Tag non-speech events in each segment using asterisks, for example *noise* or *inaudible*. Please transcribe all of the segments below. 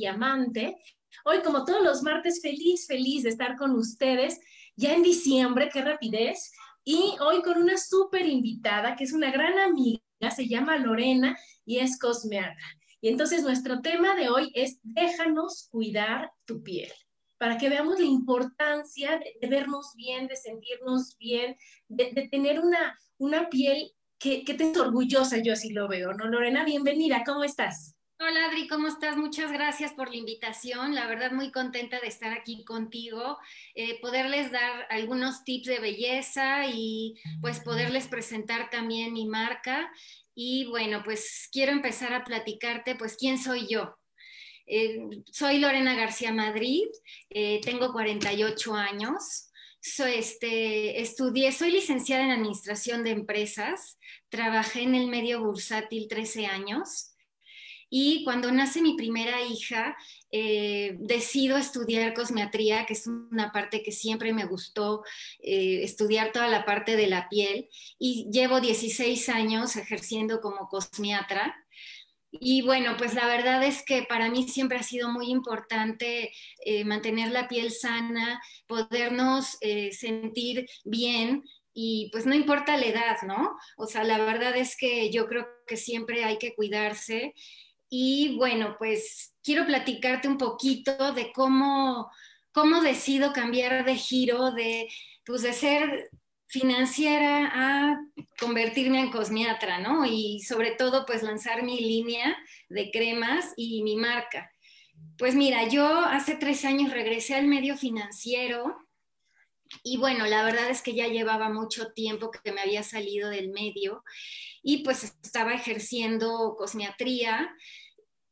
Madre y Amante. Hoy, como todos los martes, feliz, feliz de estar con ustedes ya en diciembre, qué rapidez. Y hoy con una súper invitada, que es una gran amiga, se llama Lorena y es cosmeatra. Y entonces nuestro tema de hoy es déjanos cuidar tu piel, para que veamos la importancia de, vernos bien, de sentirnos bien, de, tener una, una piel que, te siento orgullosa, yo así lo veo, ¿no? Lorena, bienvenida, ¿cómo estás? Hola Adri, ¿cómo estás? Muchas gracias por la invitación. La verdad muy contenta de estar aquí contigo, eh, poderles dar algunos tips de belleza y pues poderles presentar también mi marca. Y bueno, pues quiero empezar a platicarte pues quién soy yo. Eh, soy Lorena García Madrid, eh, tengo 48 años. Este, estudié, soy licenciada en Administración de Empresas, trabajé en el medio bursátil 13 años y cuando nace mi primera hija, eh, decido estudiar cosmetría, que es una parte que siempre me gustó, eh, estudiar toda la parte de la piel y llevo 16 años ejerciendo como cosmiatra. Y bueno, pues la verdad es que para mí siempre ha sido muy importante eh, mantener la piel sana, podernos sentir bien y pues no importa la edad, ¿no? O sea, la verdad es que yo creo que siempre hay que cuidarse. Y bueno, pues quiero platicarte un poquito de cómo, cómo decido cambiar de giro, de, pues de ser financiera a convertirme en cosmiatra, ¿no? Y sobre todo, pues lanzar mi línea de cremas y mi marca. Pues mira, yo hace tres años regresé al medio financiero y bueno, la verdad es que ya llevaba mucho tiempo que me había salido del medio y pues estaba ejerciendo cosmiatría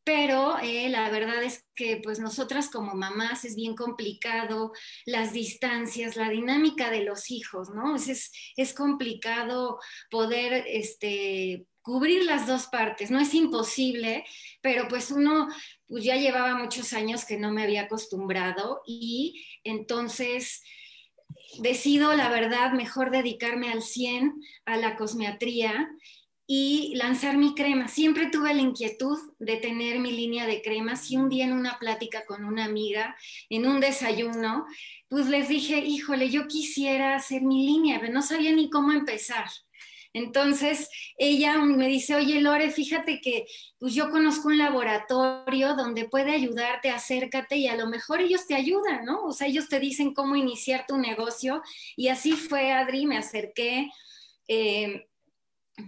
pero eh, la verdad es que pues nosotras como mamás es bien complicado las distancias, la dinámica de los hijos, ¿no? Es, es complicado poder este, cubrir las dos partes, no es imposible, pero pues uno pues ya llevaba muchos años que no me había acostumbrado y entonces decido, la verdad, mejor dedicarme al 100 a la cosmetría y lanzar mi crema. Siempre tuve la inquietud de tener mi línea de cremas y un día en una plática con una amiga, en un desayuno, pues les dije, híjole, yo quisiera hacer mi línea, pero no sabía ni cómo empezar. Entonces ella me dice, oye Lore, fíjate que pues yo conozco un laboratorio donde puede ayudarte, acércate y a lo mejor ellos te ayudan, ¿no? O sea, ellos te dicen cómo iniciar tu negocio y así fue, Adri, me acerqué. Eh,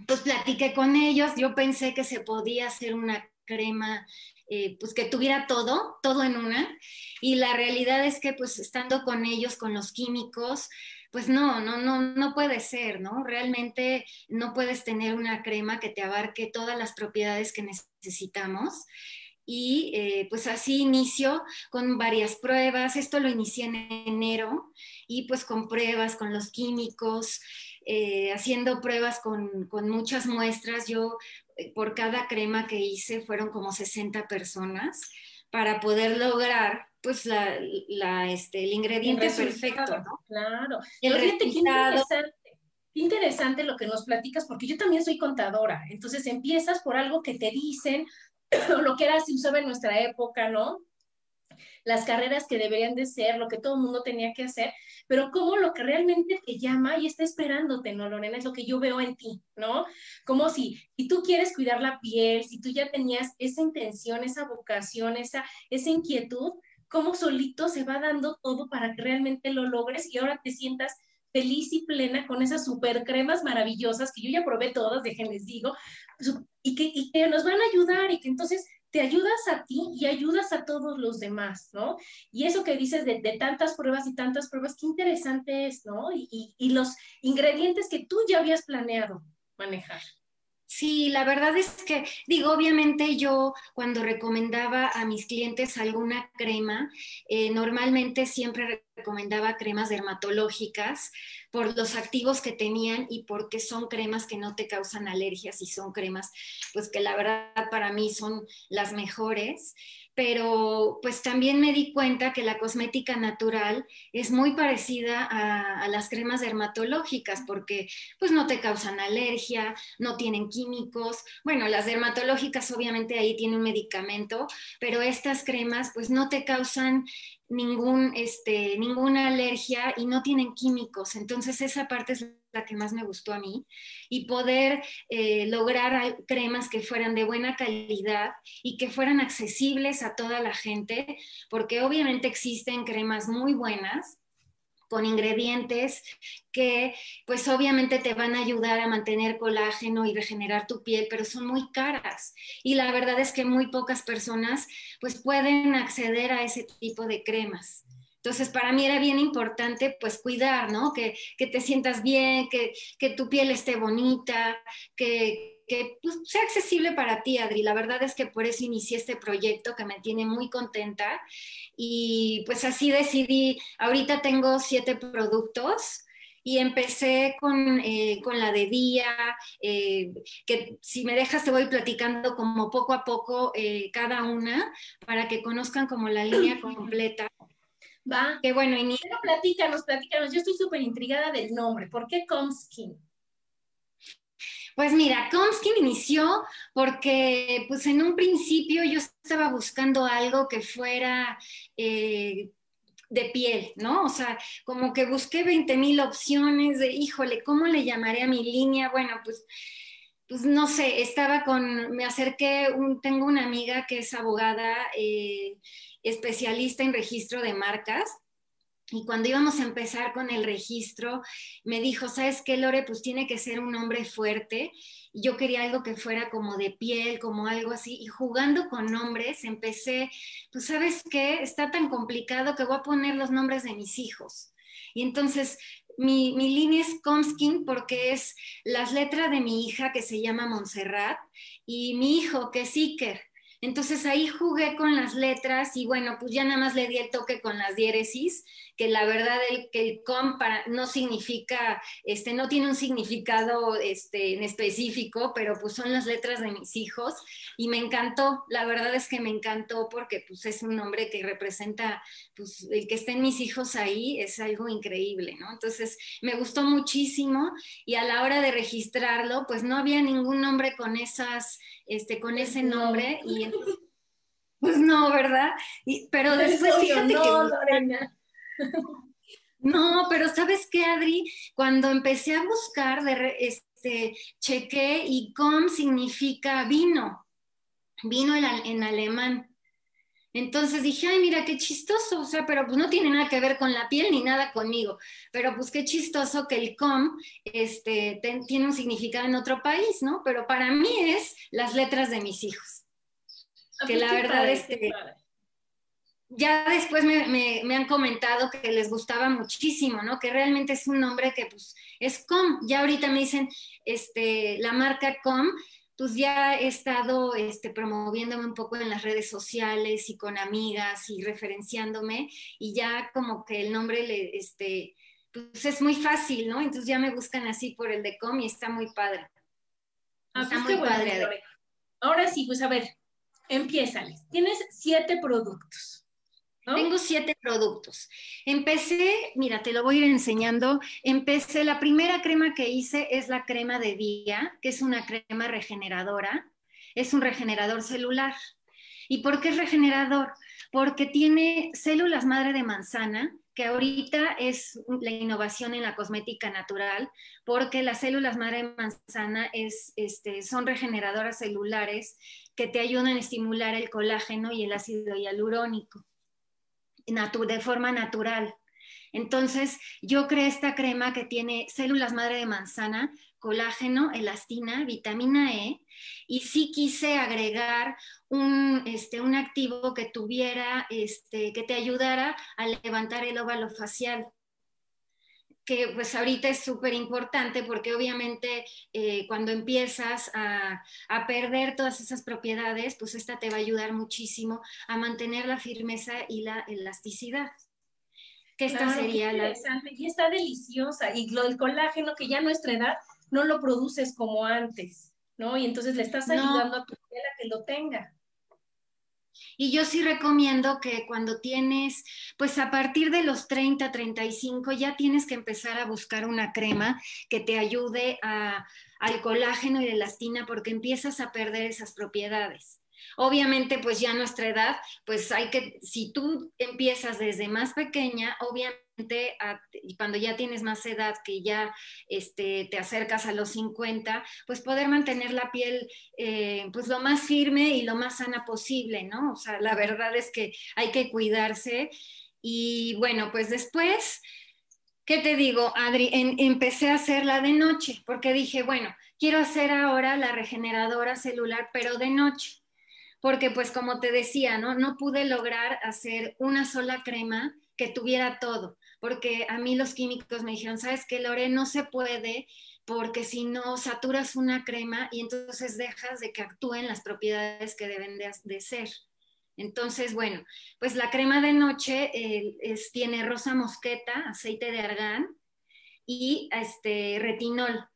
pues platiqué con ellos, yo pensé que se podía hacer una crema eh, pues que tuviera todo, todo en una, y la realidad es que pues estando con ellos, con los químicos, pues no, no, no, no puede ser, ¿no? Realmente no puedes tener una crema que te abarque todas las propiedades que necesitamos. Y eh, pues así inicio con varias pruebas. Esto lo inicié en enero y pues con pruebas, con los químicos, eh, haciendo pruebas con, muchas muestras. Yo, eh, por cada crema que hice, fueron como 60 personas para poder lograr pues la, este, el ingrediente perfecto, Claro. El resultado, Qué interesante lo que nos platicas, porque yo también soy contadora. Entonces empiezas por algo que te dicen, *clears throat* lo que era se usaba en nuestra época, ¿no? Las carreras que deberían de ser, lo que todo el mundo tenía que hacer, pero como lo que realmente te llama y está esperándote, ¿no, Lorena? Es lo que yo veo en ti, ¿no? Como si, si tú quieres cuidar la piel, si tú ya tenías esa intención, esa vocación, esa, esa inquietud, cómo solito se va dando todo para que realmente lo logres y ahora te sientas feliz y plena con esas super cremas maravillosas que yo ya probé todas, déjenles digo, y que, y que nos van a ayudar y que entonces te ayudas a ti y ayudas a todos los demás, ¿no? Y eso que dices de, tantas pruebas y tantas pruebas, qué interesante es, ¿no? Y los ingredientes que tú ya habías planeado manejar. Sí, la verdad es que, digo, obviamente yo cuando recomendaba a mis clientes alguna crema, eh, normalmente siempre recomendaba cremas dermatológicas por los activos que tenían y porque son cremas que no te causan alergias y son cremas, pues que la verdad para mí son las mejores pero pues también me di cuenta que la cosmética natural es muy parecida a, las cremas dermatológicas porque pues no te causan alergia, no tienen químicos. Bueno, las dermatológicas obviamente ahí tienen un medicamento, pero estas cremas pues no te causan ningún, este, ninguna alergia y no tienen químicos. Entonces esa parte es la que más me gustó a mí y poder eh, lograr cremas que fueran de buena calidad y que fueran accesibles a toda la gente, porque obviamente existen cremas muy buenas con ingredientes que pues obviamente te van a ayudar a mantener colágeno y regenerar tu piel, pero son muy caras. Y la verdad es que muy pocas personas pues pueden acceder a ese tipo de cremas. Entonces, para mí era bien importante, pues, cuidar, ¿no? Que, que te sientas bien, que, que, tu piel esté bonita, que, que pues, sea accesible para ti, Adri. La verdad es que por eso inicié este proyecto que me tiene muy contenta. Y pues así decidí, ahorita tengo siete productos y empecé con, eh, con, la de día, eh, que si me dejas te voy platicando como poco a poco eh, cada una para que conozcan como la línea *clears throat* completa. Va. Qué bueno, y Pero platícanos, platícanos. Yo estoy súper intrigada del nombre. ¿Por qué Comskin? Pues mira, Comskin inició porque, pues en un principio yo estaba buscando algo que fuera eh, de piel, ¿no? O sea, como que busqué 20 mil opciones de, híjole, ¿cómo le llamaré a mi línea? Bueno, pues pues no sé, estaba con, me acerqué, tengo una amiga que es abogada, eh, especialista en registro de marcas. Y cuando íbamos a empezar con el registro, me dijo, ¿sabes qué, Lore? Pues tiene que ser un hombre fuerte. Y yo quería algo que fuera como de piel, como algo así. Y jugando con nombres, empecé, pues sabes qué, está tan complicado que voy a poner los nombres de mis hijos. Y entonces mi, mi, línea es Comskin porque es las letras de mi hija que se llama Montserrat y mi hijo que es Iker. Entonces ahí jugué con las letras y bueno, pues ya nada más le di el toque con las diéresis, que la verdad el, que el com no significa, este, no tiene un significado este, en específico, pero pues son las letras de mis hijos y me encantó, la verdad es que me encantó porque pues es un nombre que representa, pues el que estén mis hijos ahí es algo increíble, ¿no? Entonces me gustó muchísimo y a la hora de registrarlo, pues no había ningún nombre con esas este, con ese nombre y pues no, ¿verdad? Y, pero después fíjate no, que... Lorena. No, pero ¿sabes qué, Adri? Cuando empecé a buscar, de, este, chequé y com significa vino, vino en, en alemán. Entonces dije, ay, mira, qué chistoso, o sea, pero pues no tiene nada que ver con la piel ni nada conmigo, pero pues qué chistoso que el com este, ten, tiene un significado en otro país, ¿no? Pero para mí es las letras de mis hijos. A que la verdad es que ya después me, me, me, han comentado que les gustaba muchísimo, ¿no? Que realmente es un nombre que pues es com. Ya ahorita me dicen, este, la marca com pues ya he estado este, promoviéndome un poco en las redes sociales y con amigas y referenciándome y ya como que el nombre le, este, pues es muy fácil, ¿no? Entonces ya me buscan así por el de com y está muy padre. Ah, está pues muy padre. Bueno, Ahora sí, pues a ver, empiézales. Tienes siete productos. Tengo siete productos. Empecé, mira, te lo voy a ir enseñando. Empecé, la primera crema que hice es la crema de día, que es una crema regeneradora. es un regenerador celular. ¿Y por qué es regenerador? Porque tiene células madre de manzana, que ahorita es la innovación en la cosmética natural, porque las células madre de manzana es, este, son regeneradoras celulares que te ayudan a estimular el colágeno y el ácido hialurónico de forma natural. Entonces, yo creé esta crema que tiene células madre de manzana, colágeno, elastina, vitamina E, y sí quise agregar un, este, un activo que tuviera, este, que te ayudara a levantar el óvalo facial que pues ahorita es súper importante porque obviamente eh, cuando empiezas a, a, perder todas esas propiedades, pues esta te va a ayudar muchísimo a mantener la firmeza y la elasticidad que esta sería la... Y está deliciosa. Y lo del colágeno, que ya a nuestra edad no lo produces como antes, ¿no? Y entonces le estás ayudando a tu piel a que lo tenga. Y yo sí recomiendo que cuando tienes, pues a partir de los 30, 35, ya tienes que empezar a buscar una crema que te ayude a, al colágeno y la elastina porque empiezas a perder esas propiedades. Obviamente, pues ya a nuestra edad, pues hay que, si tú empiezas desde más pequeña, obviamente cuando ya tienes más edad, que ya este, te acercas a los 50, pues poder mantener la piel eh, pues lo más firme y lo más sana posible, ¿no? O sea, la verdad es que hay que cuidarse. Y bueno, pues después, ¿qué te digo, Adri? empecé a hacerla de noche, porque dije, bueno, quiero hacer ahora la regeneradora celular, pero de noche porque pues como te decía, ¿no? No pude lograr hacer una sola crema que tuviera todo, porque a mí los químicos me dijeron, ¿sabes qué, Lore? No se puede porque si no saturas una crema y entonces dejas de que actúen las propiedades que deben de, ser. Entonces, bueno, pues la crema de noche tiene rosa mosqueta, aceite de argán y este, retinol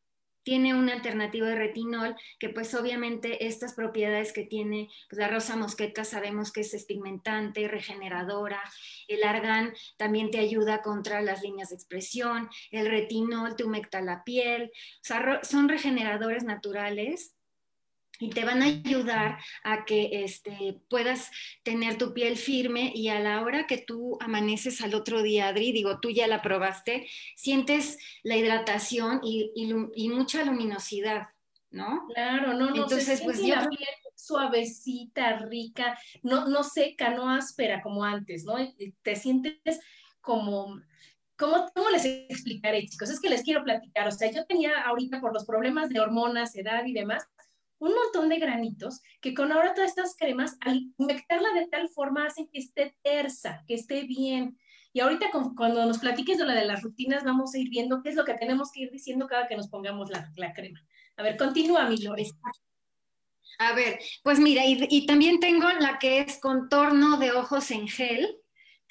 tiene una alternativa de retinol que pues obviamente estas propiedades que tiene pues, la rosa mosqueta sabemos que es espigmentante, regeneradora, el argán también te ayuda contra las líneas de expresión, el retinol te humecta la piel, o sea, son regeneradores naturales y te van a ayudar a que este, puedas tener tu piel firme y a la hora que tú amaneces al otro día, Adri, digo, tú ya la probaste, sientes la hidratación y, y, mucha luminosidad, ¿no? Claro, no, no, Entonces, pues la piel suavecita, rica, no, no seca, no áspera como antes, ¿no? Te sientes como... ¿Cómo, ¿Cómo les explicaré, chicos? Es que les quiero platicar. O sea, yo tenía ahorita por los problemas de hormonas, edad y demás, un montón de granitos que con ahora todas estas cremas, al humectarla de tal forma, hacen que esté tersa, que esté bien. Y ahorita cuando nos platiques de la de las rutinas, vamos a ir viendo qué es lo que tenemos que ir diciendo cada que nos pongamos la, la crema. A ver, continúa, mi Lore. A ver, pues mira, y, y, también tengo la que es contorno de ojos en gel.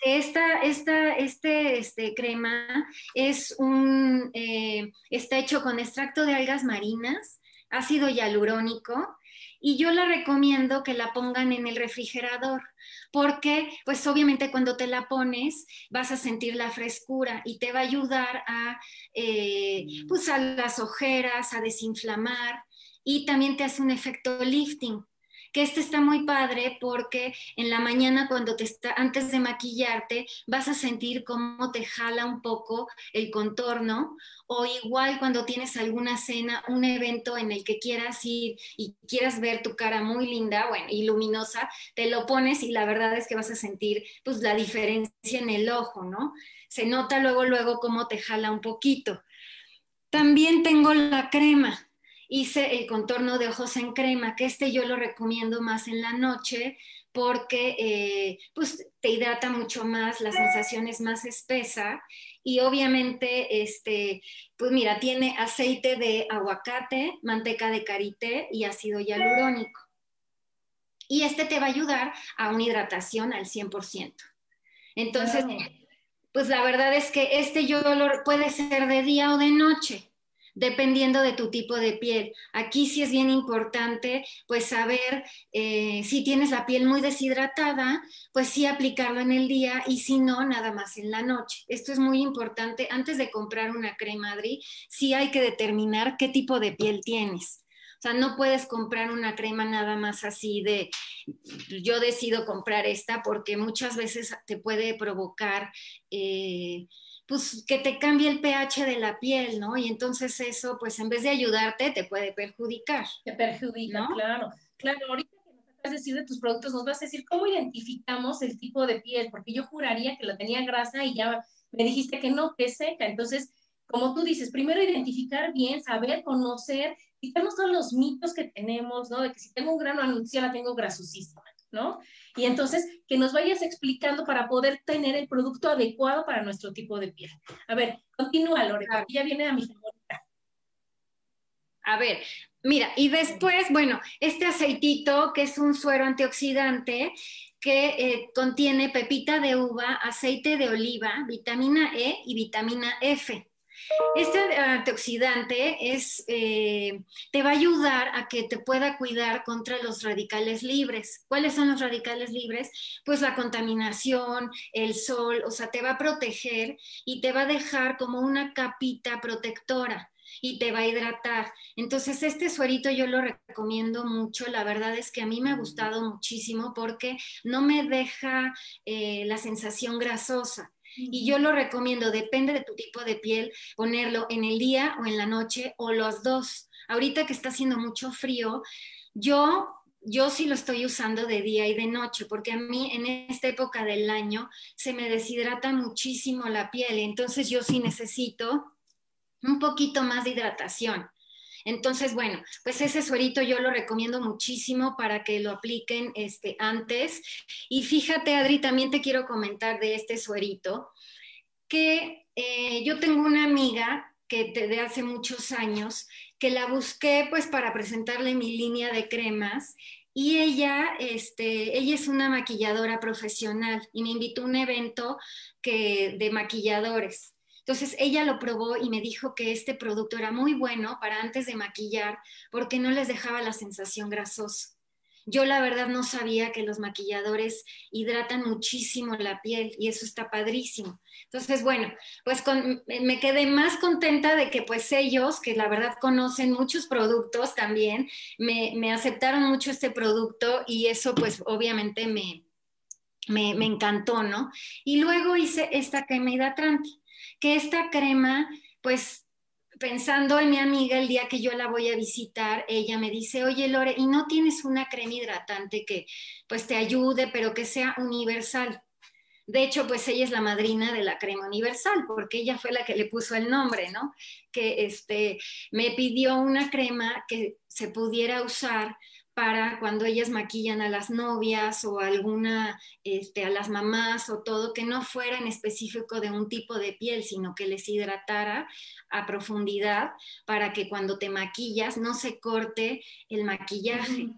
Esta, esta este, este crema es un, eh, está hecho con extracto de algas marinas ácido hialurónico y yo la recomiendo que la pongan en el refrigerador porque pues obviamente cuando te la pones vas a sentir la frescura y te va a ayudar a eh, pues a las ojeras, a desinflamar y también te hace un efecto lifting que este está muy padre porque en la mañana cuando te está, antes de maquillarte, vas a sentir cómo te jala un poco el contorno o igual cuando tienes alguna cena, un evento en el que quieras ir y quieras ver tu cara muy linda, bueno, y luminosa, te lo pones y la verdad es que vas a sentir pues la diferencia en el ojo, ¿no? Se nota luego, luego cómo te jala un poquito. También tengo la crema hice el contorno de ojos en crema, que este yo lo recomiendo más en la noche porque eh, pues te hidrata mucho más, la sensación es más espesa y obviamente este pues mira, tiene aceite de aguacate, manteca de karité y ácido hialurónico. Y este te va a ayudar a una hidratación al 100%. Entonces, pues la verdad es que este yo lo puede ser de día o de noche dependiendo de tu tipo de piel. Aquí sí es bien importante, pues saber eh, si tienes la piel muy deshidratada, pues sí aplicarlo en el día y si no, nada más en la noche. Esto es muy importante. Antes de comprar una crema, Adri, sí hay que determinar qué tipo de piel tienes. O sea, no puedes comprar una crema nada más así de, yo decido comprar esta porque muchas veces te puede provocar... Eh, pues que te cambie el pH de la piel, ¿no? Y entonces eso, pues en vez de ayudarte, te puede perjudicar. Te perjudica, claro. Claro, ahorita que nos vas a decir de tus productos, nos vas a decir cómo identificamos el tipo de piel, porque yo juraría que la tenía grasa y ya me dijiste que no, que es seca. Entonces, como tú dices, primero identificar bien, saber, conocer, quitarnos todos los mitos que tenemos, ¿no? De que si tengo un grano anunciado, la tengo grasosísima, ¿no? Y entonces, que nos vayas explicando para poder tener el producto adecuado para nuestro tipo de piel. A ver, continúa, Lore, ya viene a mi favorita. A ver, mira, y después, bueno, este aceitito que es un suero antioxidante que eh, contiene pepita de uva, aceite de oliva, vitamina E y vitamina F. Este antioxidante es, eh, te va a ayudar a que te pueda cuidar contra los radicales libres. ¿Cuáles son los radicales libres? Pues la contaminación, el sol, o sea, te va a proteger y te va a dejar como una capita protectora y te va a hidratar. Entonces, este suerito yo lo recomiendo mucho. La verdad es que a mí me ha gustado muchísimo porque no me deja eh, la sensación grasosa. Y yo lo recomiendo, depende de tu tipo de piel, ponerlo en el día o en la noche o los dos. Ahorita que está haciendo mucho frío, yo yo sí lo estoy usando de día y de noche, porque a mí en esta época del año se me deshidrata muchísimo la piel, entonces yo sí necesito un poquito más de hidratación. Entonces, bueno, pues ese suerito yo lo recomiendo muchísimo para que lo apliquen este, antes. Y fíjate, Adri, también te quiero comentar de este suerito, que eh, yo tengo una amiga que de hace muchos años, que la busqué pues para presentarle mi línea de cremas y ella, este, ella es una maquilladora profesional y me invitó a un evento que, de maquilladores. Entonces ella lo probó y me dijo que este producto era muy bueno para antes de maquillar porque no les dejaba la sensación grasosa. Yo la verdad no sabía que los maquilladores hidratan muchísimo la piel y eso está padrísimo. Entonces, bueno, pues me quedé más contenta de que pues ellos, que la verdad conocen muchos productos también, me, aceptaron mucho este producto y eso pues obviamente me, me, me encantó, ¿no? Y luego hice esta crema hidratante que esta crema, pues pensando en mi amiga el día que yo la voy a visitar, ella me dice, oye Lore, ¿y no tienes una crema hidratante que pues te ayude, pero que sea universal? De hecho, pues ella es la madrina de la crema universal, porque ella fue la que le puso el nombre, ¿no? Que este, me pidió una crema que se pudiera usar para cuando ellas maquillan a las novias o alguna, este, a las mamás o todo, que no fuera en específico de un tipo de piel, sino que les hidratara a profundidad para que cuando te maquillas no se corte el maquillaje.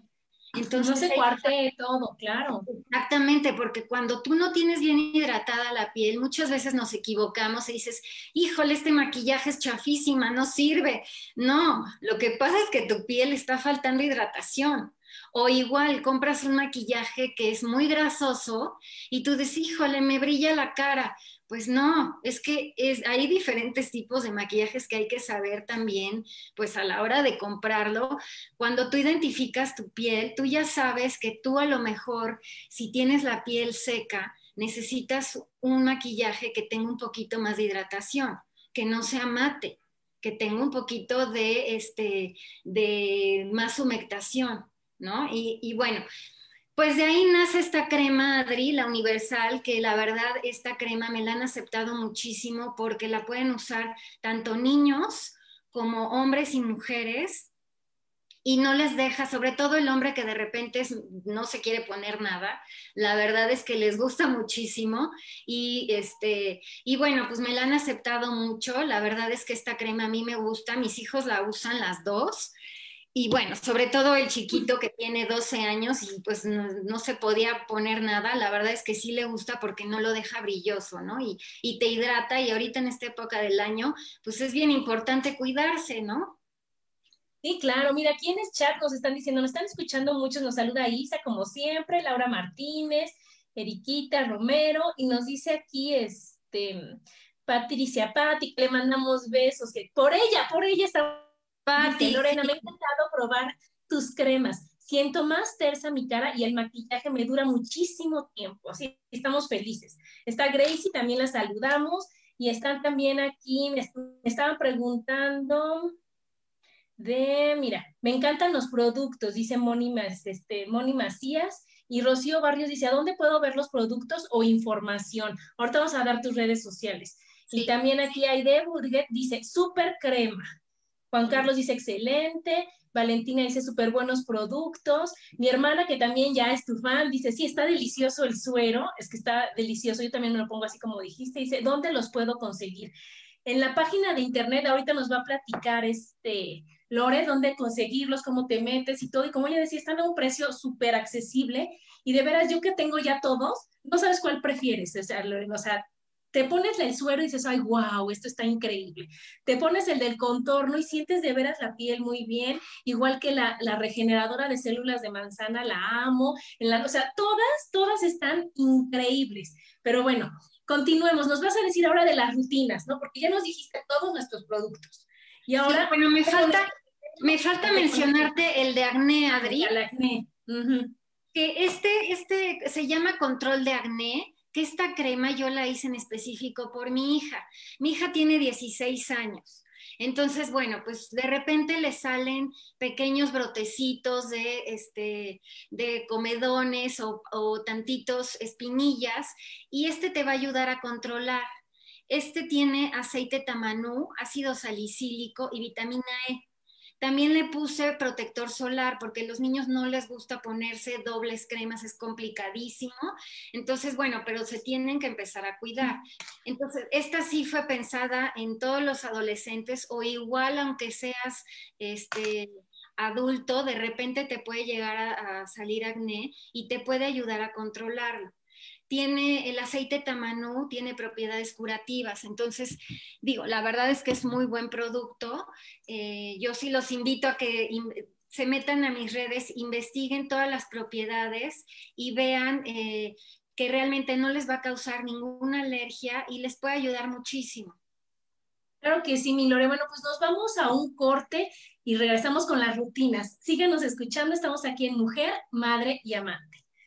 Entonces, no se cuarte todo, claro. Exactamente, porque cuando tú no tienes bien hidratada la piel, muchas veces nos equivocamos y dices, híjole, este maquillaje es chafísima, no sirve. No, lo que pasa es que tu piel está faltando hidratación. O igual compras un maquillaje que es muy grasoso y tú dices, híjole, me brilla la cara. Pues no, es que es, hay diferentes tipos de maquillajes que hay que saber también, pues a la hora de comprarlo, cuando tú identificas tu piel, tú ya sabes que tú a lo mejor, si tienes la piel seca, necesitas un maquillaje que tenga un poquito más de hidratación, que no sea mate, que tenga un poquito de, este, de más humectación, ¿no? Y, y bueno, pues de ahí nace esta crema Adri, la universal, que la verdad esta crema me la han aceptado muchísimo porque la pueden usar tanto niños como hombres y mujeres y no les deja, sobre todo el hombre que de repente no se quiere poner nada, la verdad es que les gusta muchísimo y este y bueno, pues me la han aceptado mucho, la verdad es que esta crema a mí me gusta, mis hijos la usan las dos y bueno, sobre todo el chiquito que tiene 12 años y pues no, se podía poner nada, la verdad es que sí le gusta porque no lo deja brilloso, ¿no? Y, y, te hidrata y ahorita en esta época del año, pues es bien importante cuidarse, ¿no? Sí, claro, mira, aquí en chat nos están diciendo, nos están escuchando muchos, nos saluda Isa como siempre, Laura Martínez, Eriquita Romero, y nos dice aquí, este, Patricia que le mandamos besos, que por ella, por ella estamos Pati, Lorena, me ha encantado probar tus cremas. Siento más tersa mi cara y el maquillaje me dura muchísimo tiempo. Así estamos felices. Está Gracie, también la saludamos. Y están también aquí, me, estaban preguntando de, mira, me encantan los productos, dice Moni, este, Moni Macías. Y Rocío Barrios dice, ¿a dónde puedo ver los productos o información? Ahorita vamos a dar tus redes sociales. Y también aquí hay de Burget, dice, súper crema. Juan Carlos dice, excelente. Valentina dice, súper buenos productos. Mi hermana, que también ya es tu fan, dice, sí, está delicioso el suero. Es que está delicioso. Yo también me lo pongo así como dijiste. Dice, ¿dónde los puedo conseguir? En la página de internet, ahorita nos va a platicar este Lore, dónde conseguirlos, cómo te metes y todo. Y como ella decía, están a un precio súper accesible. Y de veras, yo que tengo ya todos, no sabes cuál prefieres. O sea, o sea te pones el suero y dices, ay, wow, esto está increíble. Te pones el del contorno y sientes de veras la piel muy bien, igual que la, regeneradora de células de manzana, la amo. En la, o sea, todas, todas están increíbles. Pero bueno, continuemos. Nos vas a decir ahora de las rutinas, ¿no? Porque ya nos dijiste todos nuestros productos. Y ahora... bueno, me falta, me falta mencionarte el de acné, Adri. El acné. Que este, este se llama control de acné esta crema yo la hice en específico por mi hija. Mi hija tiene 16 años. Entonces, bueno, pues de repente le salen pequeños brotecitos de, este, de comedones o, o tantitos espinillas y este te va a ayudar a controlar. Este tiene aceite tamanú, ácido salicílico y vitamina E. También le puse protector solar porque a los niños no les gusta ponerse dobles cremas, es complicadísimo. Entonces, bueno, pero se tienen que empezar a cuidar. Entonces, esta sí fue pensada en todos los adolescentes o igual aunque seas este adulto, de repente te puede llegar a, a salir acné y te puede ayudar a controlarlo tiene el aceite tamanú, tiene propiedades curativas. Entonces, digo, la verdad es que es muy buen producto. Eh, yo sí los invito a que se metan a mis redes, investiguen todas las propiedades y vean eh, que realmente no les va a causar ninguna alergia y les puede ayudar muchísimo. Claro que sí, mi Lore. Bueno, pues nos vamos a un corte y regresamos con las rutinas. Síganos escuchando, estamos aquí en Mujer, Madre y Amante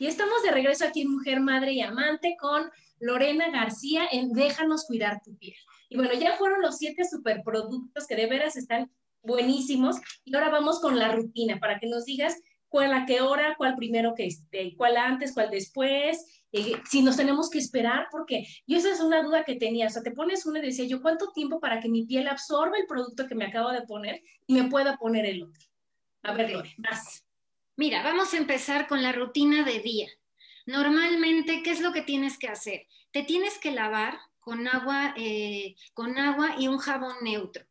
Y estamos de regreso aquí en Mujer, Madre y Amante con Lorena García en Déjanos cuidar tu piel. Y bueno, ya fueron los siete superproductos que de veras están buenísimos. Y ahora vamos con la rutina para que nos digas cuál a qué hora, cuál primero que esté, cuál antes, cuál después, eh, si nos tenemos que esperar, porque yo esa es una duda que tenía, o sea, te pones uno y decía yo, ¿cuánto tiempo para que mi piel absorba el producto que me acabo de poner y me pueda poner el otro? A ver, Lore, más. Mira, vamos a empezar con la rutina de día. Normalmente, ¿qué es lo que tienes que hacer? Te tienes que lavar con agua, eh, con agua y un jabón neutro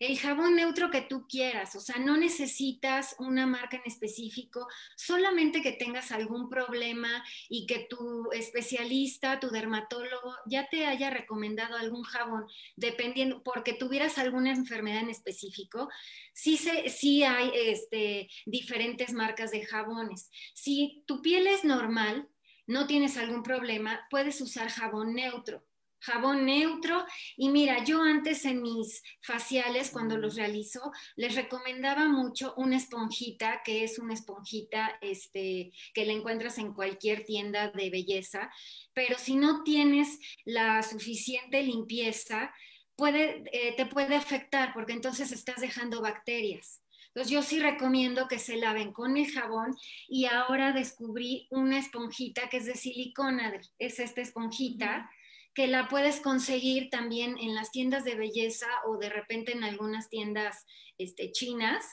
el jabón neutro que tú quieras, o sea, no necesitas una marca en específico, solamente que tengas algún problema y que tu especialista, tu dermatólogo ya te haya recomendado algún jabón, dependiendo, porque tuvieras alguna enfermedad en específico, sí, se, sí hay este, diferentes marcas de jabones. Si tu piel es normal, no tienes algún problema, puedes usar jabón neutro jabón neutro. Y mira, yo antes en mis faciales, cuando los realizo, les recomendaba mucho una esponjita, que es una esponjita este, que la encuentras en cualquier tienda de belleza, pero si no tienes la suficiente limpieza, puede, eh, te puede afectar porque entonces estás dejando bacterias. Entonces yo sí recomiendo que se laven con el jabón y ahora descubrí una esponjita que es de silicona, es esta esponjita que la puedes conseguir también en las tiendas de belleza o de repente en algunas tiendas este, chinas,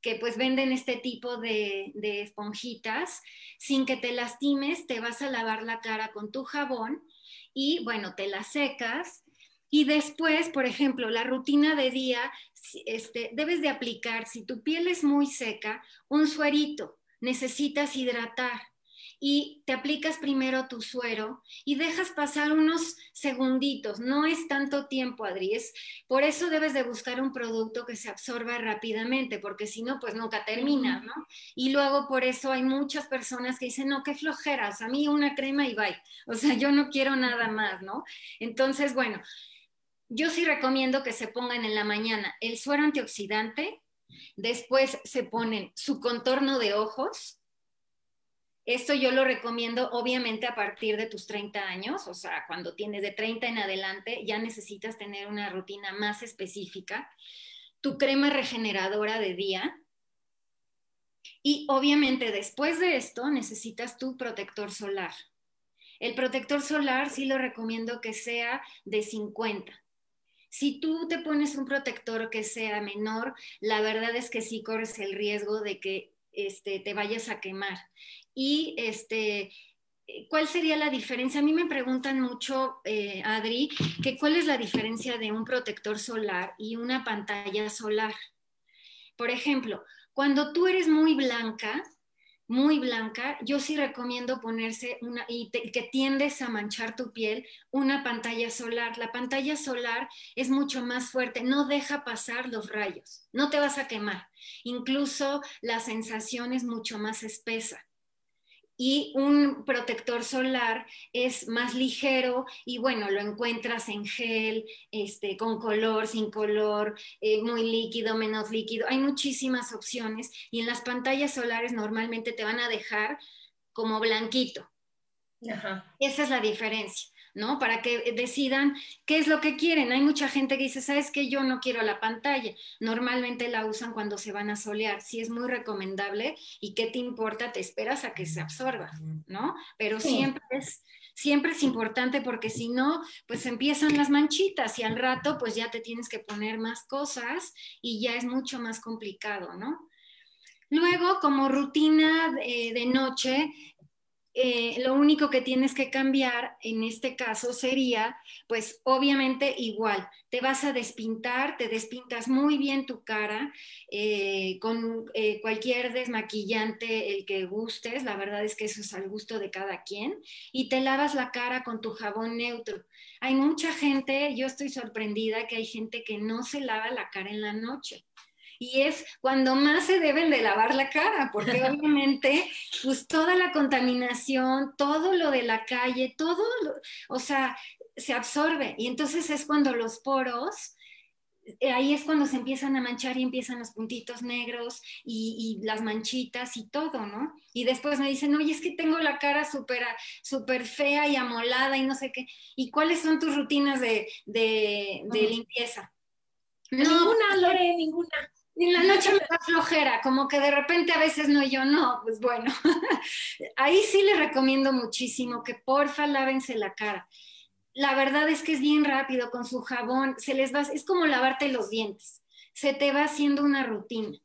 que pues venden este tipo de, de esponjitas. Sin que te lastimes, te vas a lavar la cara con tu jabón y bueno, te la secas. Y después, por ejemplo, la rutina de día, este, debes de aplicar, si tu piel es muy seca, un suerito, necesitas hidratar y te aplicas primero tu suero y dejas pasar unos segunditos. No es tanto tiempo, Adri. por eso debes de buscar un producto que se absorba rápidamente, porque si no, pues nunca terminas, ¿no? Y luego por eso hay muchas personas que dicen, no, qué flojeras, a mí una crema y bye. O sea, yo no quiero nada más, ¿no? Entonces, bueno, yo sí recomiendo que se pongan en la mañana el suero antioxidante, después se ponen su contorno de ojos, esto yo lo recomiendo obviamente a partir de tus 30 años, o sea, cuando tienes de 30 en adelante ya necesitas tener una rutina más específica. Tu crema regeneradora de día. Y obviamente después de esto necesitas tu protector solar. El protector solar sí lo recomiendo que sea de 50. Si tú te pones un protector que sea menor, la verdad es que sí corres el riesgo de que este, te vayas a quemar. Y este, ¿cuál sería la diferencia? A mí me preguntan mucho, eh, Adri, que cuál es la diferencia de un protector solar y una pantalla solar. Por ejemplo, cuando tú eres muy blanca, muy blanca, yo sí recomiendo ponerse una, y que tiendes a manchar tu piel, una pantalla solar. La pantalla solar es mucho más fuerte, no deja pasar los rayos, no te vas a quemar. Incluso la sensación es mucho más espesa y un protector solar es más ligero y bueno, lo encuentras en gel, este, con color, sin color, eh, muy líquido, menos líquido. Hay muchísimas opciones y en las pantallas solares normalmente te van a dejar como blanquito. Esa es la diferencia. ¿No? Para que decidan qué es lo que quieren. Hay mucha gente que dice, ¿sabes qué? Yo no quiero la pantalla. Normalmente la usan cuando se van a solear. Sí es muy recomendable y qué te importa, te esperas a que se absorba, ¿no? Pero siempre es siempre es importante porque si no, pues empiezan las manchitas y al rato pues ya te tienes que poner más cosas y ya es mucho más complicado, ¿no? Luego, como rutina de noche, eh, lo único que tienes que cambiar en este caso sería, pues obviamente igual, te vas a despintar, te despintas muy bien tu cara eh, con eh, cualquier desmaquillante, el que gustes, la verdad es que eso es al gusto de cada quien, y te lavas la cara con tu jabón neutro. Hay mucha gente, yo estoy sorprendida que hay gente que no se lava la cara en la noche y es cuando más se deben de lavar la cara, porque *laughs* obviamente, pues toda la contaminación, todo lo de la calle, todo, o sea, se absorbe y entonces es cuando los poros eh, ahí es cuando se empiezan a manchar y empiezan los puntitos negros y, las manchitas y todo, ¿no? Y después me dicen, oye, es que tengo la cara súper super fea y amolada y no sé qué. ¿Y cuáles son tus rutinas de, limpieza? ninguna, Lore, ninguna. En la noche me da flojera, como que de repente a veces no, yo no, pues bueno. *laughs* Ahí sí les recomiendo muchísimo que porfa lávense la cara la verdad es que es bien rápido con su jabón, se les va, es como lavarte los dientes, se te va haciendo una rutina.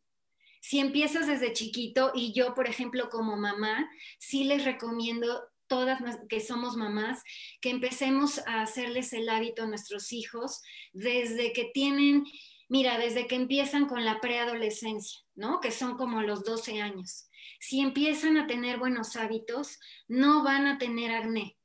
Si empiezas desde chiquito y yo, por ejemplo, como mamá, sí les recomiendo todas que somos mamás, que empecemos a hacerles el hábito a nuestros hijos desde que tienen, mira, desde que empiezan con la preadolescencia, ¿no? Que son como los 12 años. Si empiezan a tener buenos hábitos, no van a tener acné.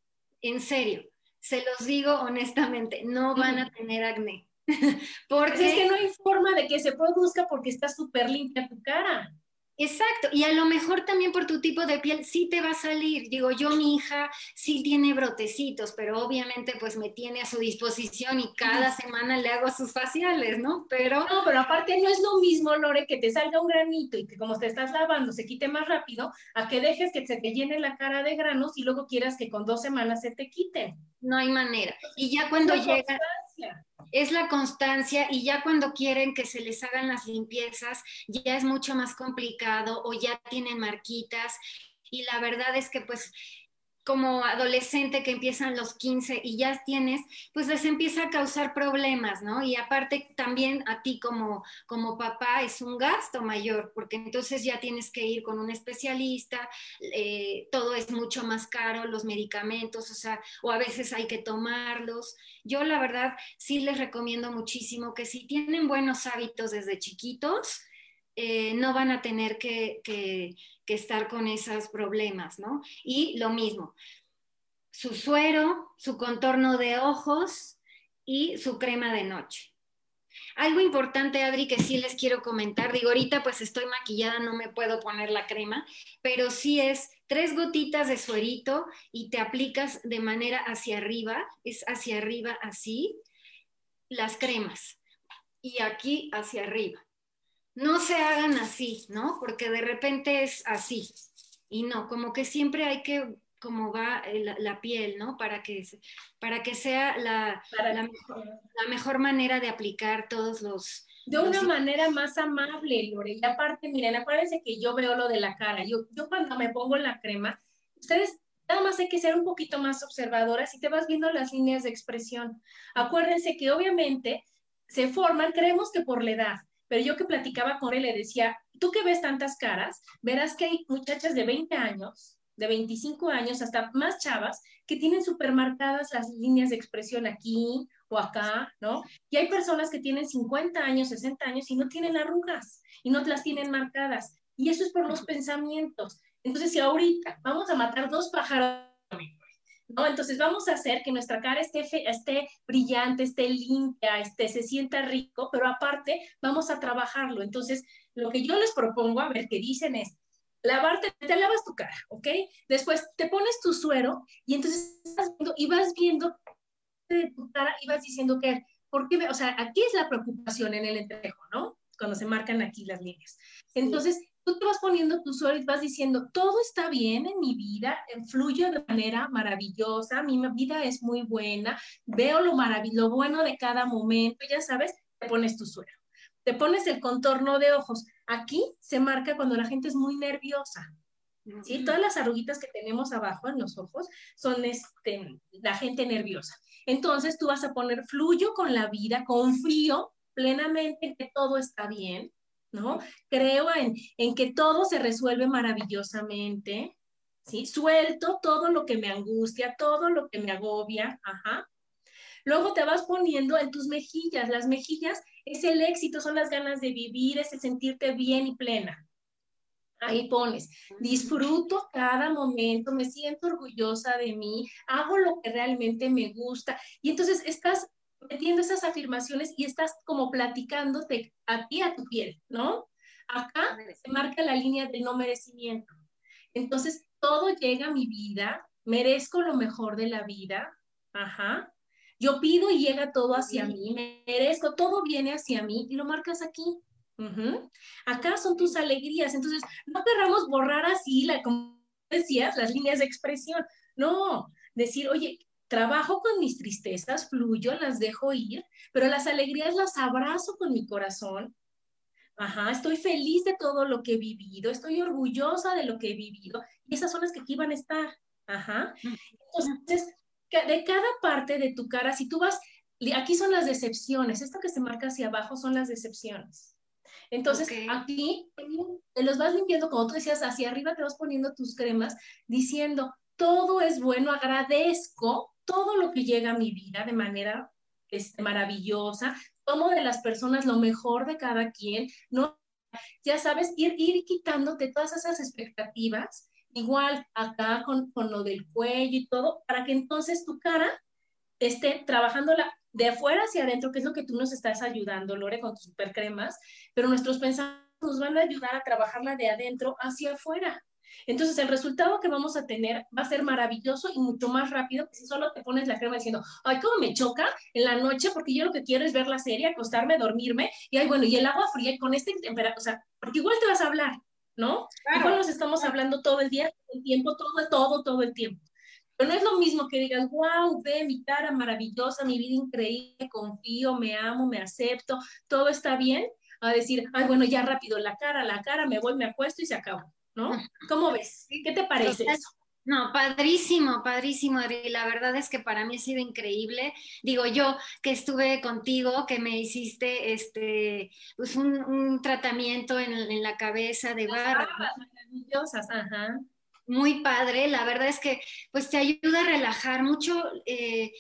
En serio, se los digo honestamente, no van a tener acné. *laughs* porque es que no hay forma de que se produzca porque está súper limpia tu cara. Exacto, y a lo mejor también por tu tipo de piel sí te va a salir. Digo, yo mi hija sí tiene brotecitos, pero obviamente pues me tiene a su disposición y cada semana le hago sus faciales, ¿no? Pero... No, pero aparte no es lo mismo, Lore, que te salga un granito y que como te estás lavando se quite más rápido, a que dejes que se te llene la cara de granos y luego quieras que con dos semanas se te quite. No hay manera. Y ya cuando llega es la constancia y ya cuando quieren que se les hagan las limpiezas, ya es mucho más complicado o ya tienen marquitas. Y la verdad es que pues como adolescente que empiezan los 15 y ya tienes, pues les empieza a causar problemas, ¿no? Y aparte también a ti como, como papá es un gasto mayor, porque entonces ya tienes que ir con un especialista, eh, todo es mucho más caro, los medicamentos, o sea, o a veces hay que tomarlos. Yo la verdad sí les recomiendo muchísimo que si tienen buenos hábitos desde chiquitos, eh, no van a tener que, estar con esos problemas, ¿no? Y lo mismo, su suero, su contorno de ojos y su crema de noche. Algo importante, Adri, que sí les quiero comentar, digo, ahorita pues estoy maquillada, no me puedo poner la crema, pero sí es tres gotitas de suerito y te aplicas de manera hacia arriba, es hacia arriba así, las cremas y aquí hacia arriba no se hagan así, ¿no? Porque de repente es así. Y no, como que siempre hay que, como va la, piel, ¿no? Para que, para que sea la, la, mejor, manera de aplicar todos los... De una manera más amable, Lore. Y aparte, miren, acuérdense que yo veo lo de la cara. Yo, yo cuando me pongo la crema, ustedes nada más hay que ser un poquito más observadoras y te vas viendo las líneas de expresión. Acuérdense que obviamente se forman, creemos que por la edad, pero yo que platicaba con él le decía, tú que ves tantas caras, verás que hay muchachas de 20 años, de 25 años, hasta más chavas, que tienen súper marcadas las líneas de expresión aquí o acá, ¿no? Y hay personas que tienen 50 años, 60 años y no tienen arrugas y no las tienen marcadas. Y eso es por los pensamientos. Entonces, si ahorita vamos a matar dos pájaros ¿no? Entonces vamos a hacer que nuestra cara esté, esté brillante, esté limpia, esté, se sienta rico, pero aparte vamos a trabajarlo. Entonces, lo que yo les propongo, a ver qué dicen es, lavarte, te lavas tu cara, ¿ok? Después te pones tu suero y entonces vas viendo, y vas viendo tu cara y vas diciendo que, ¿por qué? O sea, aquí es la preocupación en el entrejo, ¿no? Cuando se marcan aquí las líneas. Entonces, tú te vas poniendo tu suelo y vas diciendo, todo está bien en mi vida, fluyo de manera maravillosa, mi vida es muy buena, veo lo maravilloso, bueno de cada momento, ya sabes, te pones tu suelo. Te pones el contorno de ojos. Aquí se marca cuando la gente es muy nerviosa. ¿sí? Todas las arruguitas que tenemos abajo en los ojos son este, la gente nerviosa. Entonces tú vas a poner fluyo con la vida, confío plenamente en que todo está bien, ¿no? Creo en, que todo se resuelve maravillosamente, ¿sí? Suelto todo lo que me angustia, todo lo que me agobia. Luego te vas poniendo en tus mejillas. Las mejillas es el éxito, son las ganas de vivir, es sentirte bien y plena. Ahí pones, disfruto cada momento, me siento orgullosa de mí, hago lo que realmente me gusta. Y entonces estás metiendo esas afirmaciones y estás como platicándote a ti, a tu piel, ¿no? Acá se marca la línea del no merecimiento. Entonces, todo llega a mi vida, merezco lo mejor de la vida, ajá. Yo pido y llega todo hacia mí, merezco, todo viene hacia mí y lo marcas aquí. Acá son tus alegrías. Entonces, no querramos borrar así, la, como decías, las líneas de expresión. No, decir, oye, trabajo con mis tristezas, fluyo, las dejo ir, pero las alegrías las abrazo con mi corazón. Ajá, estoy feliz de todo lo que he vivido, estoy orgullosa de lo que he vivido y esas son las que aquí van a estar. Ajá. Entonces, de cada parte de tu cara, si tú vas, aquí son las decepciones, esto que se marca hacia abajo son las decepciones. Entonces, aquí te los vas limpiando, como tú decías, hacia arriba te vas poniendo tus cremas, diciendo, todo es bueno, agradezco todo lo que llega a mi vida de manera este, maravillosa, tomo de las personas lo mejor de cada quien, ¿no? Ya sabes, ir, ir quitándote todas esas expectativas, igual acá con, con lo del cuello y todo, para que entonces tu cara esté trabajándola de afuera hacia adentro, que es lo que tú nos estás ayudando, Lore, con tus super cremas, pero nuestros pensamientos nos van a ayudar a trabajarla de adentro hacia afuera. Entonces, el resultado que vamos a tener va a ser maravilloso y mucho más rápido que si solo te pones la crema diciendo, ay, cómo me choca en la noche, porque yo lo que quiero es ver la serie, acostarme, dormirme, y ay, bueno, y el agua fría con este temperatura, o sea, porque igual te vas a hablar, ¿no? Igual nos estamos hablando todo el día, todo el tiempo, todo, todo, todo el tiempo. Pero no es lo mismo que digas, wow, ve mi cara maravillosa, mi vida increíble, confío, me amo, me acepto, todo está bien, a decir, ay, bueno, ya rápido, la cara, la cara, me voy, me acuesto y se acabó. ¿No? ¿Cómo ves? ¿Qué te parece eso? No, padrísimo, padrísimo, Adri. La verdad es que para mí ha sido increíble. Digo, yo que estuve contigo, que me hiciste este, pues un, tratamiento en, la cabeza de barra. maravillosas, ajá muy padre. La verdad es que pues te ayuda a relajar mucho eh,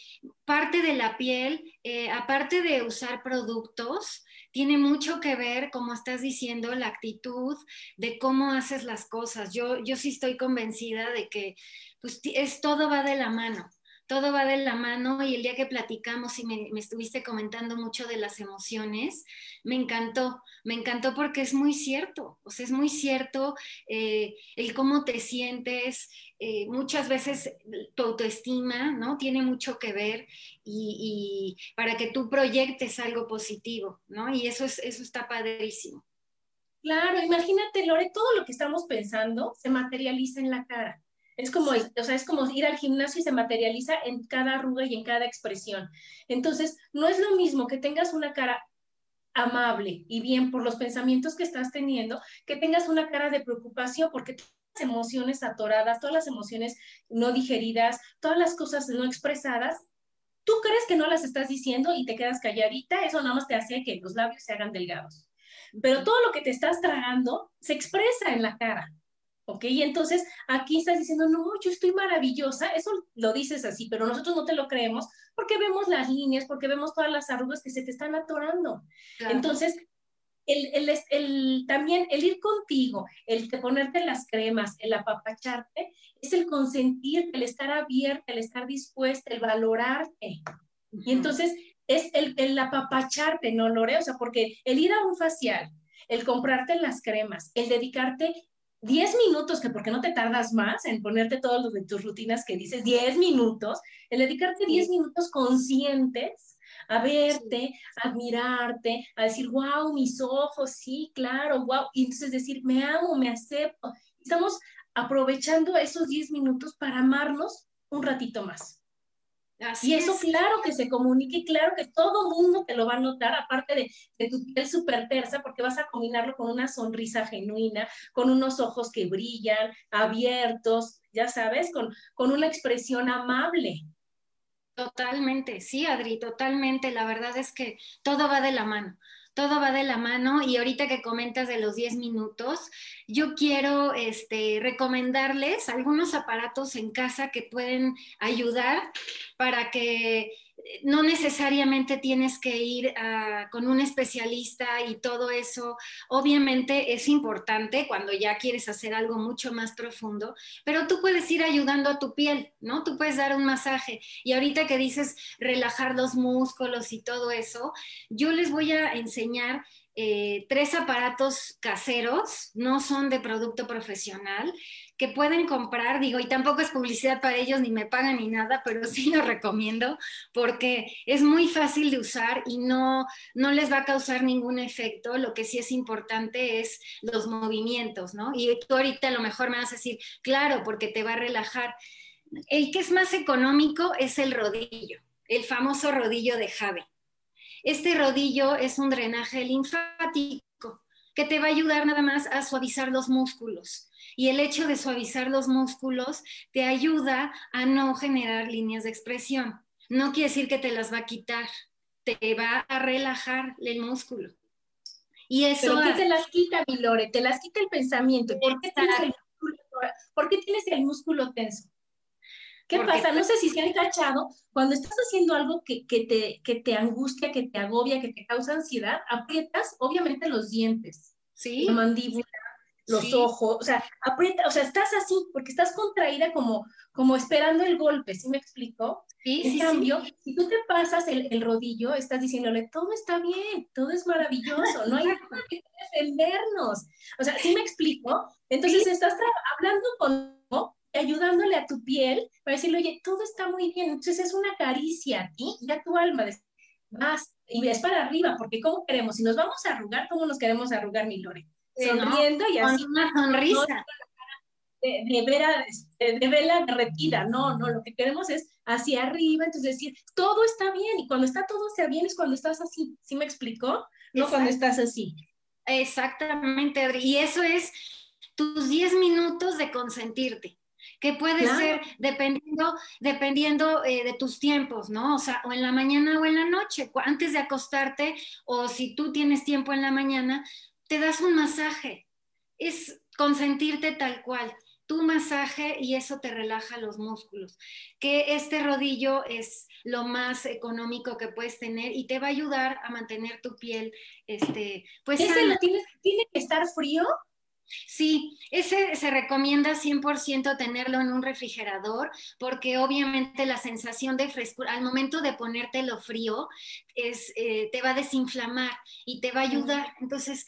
parte de la piel, eh, aparte de usar productos, tiene mucho que ver, como estás diciendo, la actitud de cómo haces las cosas. Yo, yo sí estoy convencida de que pues, es, todo va de la mano todo va de la mano y el día que platicamos y me, estuviste comentando mucho de las emociones, me encantó, me encantó porque es muy cierto, o sea, es muy cierto eh, el cómo te sientes, eh, muchas veces tu autoestima, ¿no? Tiene mucho que ver y, para que tú proyectes algo positivo, ¿no? Y eso, es, eso está padrísimo. Claro, imagínate, Lore, todo lo que estamos pensando se materializa en la cara. Es como, o sea, es como ir al gimnasio y se materializa en cada arruga y en cada expresión. Entonces, no es lo mismo que tengas una cara amable y bien por los pensamientos que estás teniendo, que tengas una cara de preocupación porque todas las emociones atoradas, todas las emociones no digeridas, todas las cosas no expresadas, tú crees que no las estás diciendo y te quedas calladita, eso nada más te hace que los labios se hagan delgados. Pero todo lo que te estás tragando se expresa en la cara. ¿Ok? Y entonces aquí estás diciendo, no, yo estoy maravillosa, eso lo dices así, pero nosotros no te lo creemos porque vemos las líneas, porque vemos todas las arrugas que se te están atorando. Entonces, el, el, también el ir contigo, el de ponerte las cremas, el apapacharte, es el consentir, el estar abierta, el estar dispuesta, el valorarte. Y entonces es el, el apapacharte, ¿no, Lore? O sea, porque el ir a un facial, el comprarte las cremas, el dedicarte 10 minutos, que porque no te tardas más en ponerte todos los de tus rutinas que dices, 10 minutos, el dedicarte 10 minutos conscientes a verte, a admirarte, a decir, wow, mis ojos, sí, claro, wow, y entonces decir, me amo, me acepto. Estamos aprovechando esos 10 minutos para amarnos un ratito más y eso claro que se comunique, claro que todo mundo te lo va a notar, aparte de, de tu piel súper tersa, porque vas a combinarlo con una sonrisa genuina, con unos ojos que brillan, abiertos, ya sabes, con, con una expresión amable. Totalmente, sí, Adri, totalmente. La verdad es que todo va de la mano todo va de la mano y ahorita que comentas de los 10 minutos, yo quiero este, recomendarles algunos aparatos en casa que pueden ayudar para que no necesariamente tienes que ir con un especialista y todo eso. Obviamente es importante cuando ya quieres hacer algo mucho más profundo, pero tú puedes ir ayudando a tu piel, ¿no? Tú puedes dar un masaje. Y ahorita que dices relajar los músculos y todo eso, yo les voy a enseñar eh, tres aparatos caseros, no son de producto profesional, que pueden comprar, digo, y tampoco es publicidad para ellos, ni me pagan ni nada, pero *laughs* sí lo recomiendo porque es muy fácil de usar y no, no les va a causar ningún efecto. Lo que sí es importante es los movimientos, ¿no? Y tú ahorita a lo mejor me vas a decir, claro, porque te va a relajar. El que es más económico es el rodillo, el famoso rodillo de Jave. Este rodillo es un drenaje linfático que te va a ayudar nada más a suavizar los músculos y el hecho de suavizar los músculos te ayuda a no generar líneas de expresión. No quiere decir que te las va a quitar, te va a relajar el músculo. Y eso. ¿Pero qué te las quita, mi Lore? Te las quita el pensamiento. ¿Por qué tienes el músculo, ¿por qué tienes el músculo tenso? ¿Qué pasa? No sé si se han cachado, cuando estás haciendo algo que, que, te, que te angustia, que te agobia, que te causa ansiedad, aprietas obviamente los dientes, ¿sí? la mandíbula, los ojos, o sea, aprieta, o sea, estás así, porque estás contraída como, como esperando el golpe, ¿sí me explico? Sí, en cambio, si tú te pasas el, el, rodillo, estás diciéndole, todo está bien, todo es maravilloso, no hay por qué defendernos. O sea, ¿sí me explico? Entonces estás hablando con ayudándole a tu piel para decirle, oye, todo está muy bien. Entonces es una caricia a ti y a tu alma. Vas y ves para arriba, porque ¿cómo queremos? Si nos vamos a arrugar, ¿cómo nos queremos arrugar, mi Lore? sonriendo y así. Con una sonrisa. De, de, vera, de, vela derretida, no, no, lo que queremos es hacia arriba, entonces decir, todo está bien, y cuando está todo está bien es cuando estás así, ¿sí me explicó? No cuando estás así. Exactamente, Adri, y eso es tus 10 minutos de consentirte que puede ser dependiendo, dependiendo eh, de tus tiempos, ¿no? O sea, o en la mañana o en la noche, antes de acostarte, o si tú tienes tiempo en la mañana, te das un masaje. Es consentirte tal cual. Tu masaje y eso te relaja los músculos. Que este rodillo es lo más económico que puedes tener y te va a ayudar a mantener tu piel, este, pues. ¿Ese tiene, tiene que estar frío? Sí, ese se recomienda 100% tenerlo en un refrigerador porque obviamente la sensación de frescura, al momento de ponértelo frío, es, eh, te va a desinflamar y te va a ayudar. Entonces,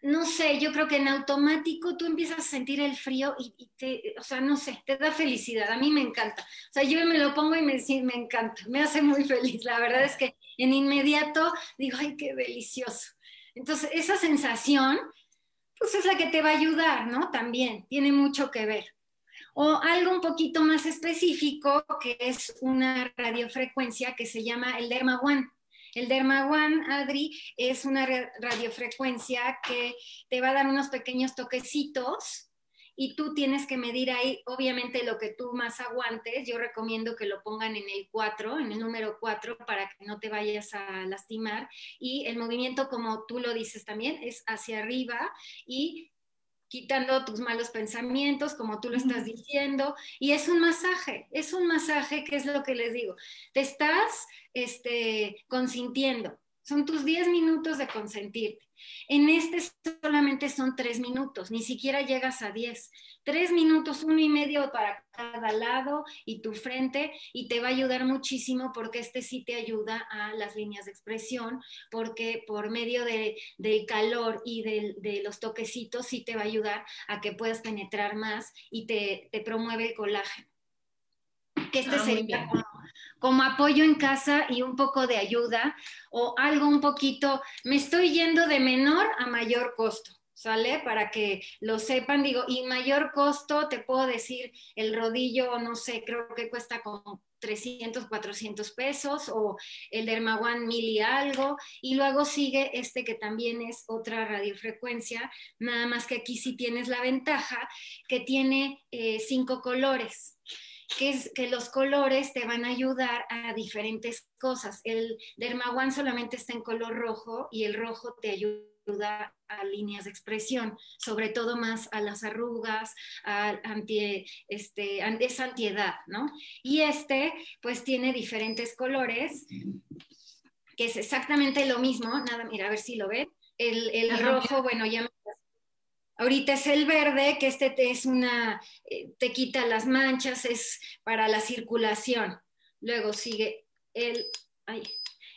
no sé, yo creo que en automático tú empiezas a sentir el frío y, te, o sea, no sé, te da felicidad. A mí me encanta. O sea, yo me lo pongo y me, me encanta, me hace muy feliz. La verdad es que en inmediato digo, ay, qué delicioso. Entonces, esa sensación, pues es la que te va a ayudar, ¿no? También, tiene mucho que ver. O algo un poquito más específico, que es una radiofrecuencia que se llama el Derma One. El Derma One, Adri, es una radiofrecuencia que te va a dar unos pequeños toquecitos y tú tienes que medir ahí, obviamente, lo que tú más aguantes. Yo recomiendo que lo pongan en el 4, en el número 4, para que no te vayas a lastimar. Y el movimiento, como tú lo dices también, es hacia arriba y quitando tus malos pensamientos, como tú lo estás diciendo, y es un masaje, es un masaje que es lo que les digo, te estás este, consintiendo, son tus 10 minutos de consentirte. En este solamente son 3 minutos, ni siquiera llegas a 10. 3 minutos, uno y medio para cada lado y tu frente, y te va a ayudar muchísimo porque este sí te ayuda a las líneas de expresión, porque por medio de, del calor y de, los toquecitos sí te va a ayudar a que puedas penetrar más y te, te promueve el colágeno. Que este ah, sería como como apoyo en casa y un poco de ayuda o algo un poquito, me estoy yendo de menor a mayor costo. ¿Sale? Para que lo sepan, digo, y mayor costo, te puedo decir, el rodillo, no sé, creo que cuesta como 300, 400 pesos, o el Dermawan mil y algo, y luego sigue este que también es otra radiofrecuencia, nada más que aquí sí tienes la ventaja que tiene eh, cinco colores que, es, que los colores te van a ayudar a diferentes cosas. El Derma One solamente está en color rojo y el rojo te ayuda a líneas de expresión, sobre todo más a las arrugas, a anti, este, esa antiedad, ¿no? Y este, pues tiene diferentes colores, que es exactamente lo mismo, nada, mira, a ver si lo ven. El, el rojo, bueno, ya me Ahorita es el verde, que este te es una, eh, te quita las manchas, es para la circulación. Luego sigue el,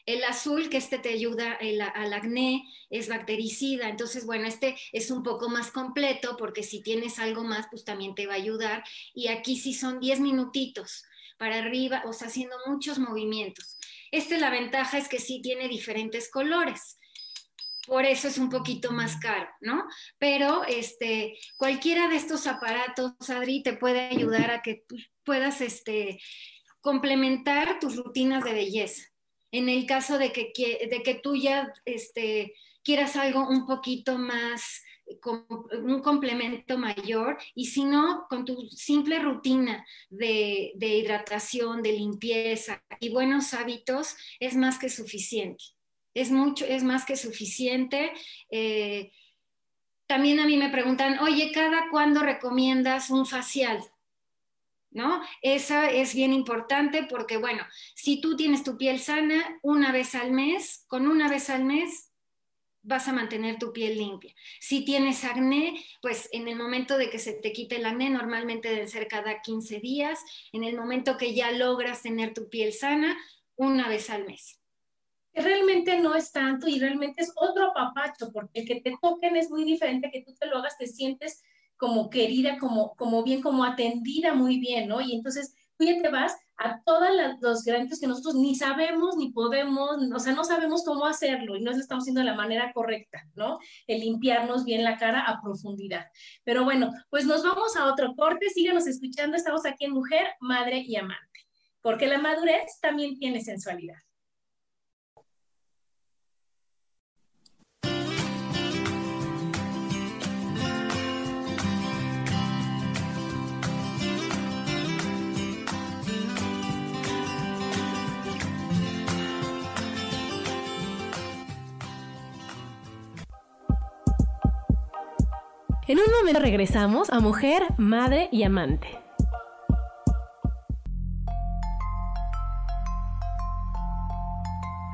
El azul, que este te ayuda al acné, es bactericida. Entonces, bueno, este es un poco más completo porque si tienes algo más, pues también te va a ayudar. Y aquí sí son 10 minutitos para arriba, o sea, haciendo muchos movimientos. Este, la ventaja es que sí tiene diferentes colores por eso es un poquito más caro, ¿no? Pero este, cualquiera de estos aparatos, Adri, te puede ayudar a que puedas este, complementar tus rutinas de belleza. En el caso de que, de que tú ya este, quieras algo un poquito más, un complemento mayor, y si no, con tu simple rutina de, de hidratación, de limpieza y buenos hábitos, es más que suficiente es mucho, es más que suficiente. Eh, también a mí me preguntan, oye, ¿cada cuándo recomiendas un facial? ¿No? Esa es bien importante porque, bueno, si tú tienes tu piel sana una vez al mes, con una vez al mes vas a mantener tu piel limpia. Si tienes acné, pues en el momento de que se te quite el acné, normalmente deben ser cada 15 días. En el momento que ya logras tener tu piel sana, una vez al mes realmente no es tanto y realmente es otro papacho, porque el que te toquen es muy diferente, que tú te lo hagas, te sientes como querida, como, como bien, como atendida muy bien, ¿no? Y entonces tú ya te vas a todos los granitos que nosotros ni sabemos ni podemos, o sea, no sabemos cómo hacerlo y no estamos haciendo de la manera correcta, ¿no? El limpiarnos bien la cara a profundidad. Pero bueno, pues nos vamos a otro corte, síganos escuchando, estamos aquí en Mujer, Madre y Amante, porque la madurez también tiene sensualidad. En un momento regresamos a mujer, madre y amante.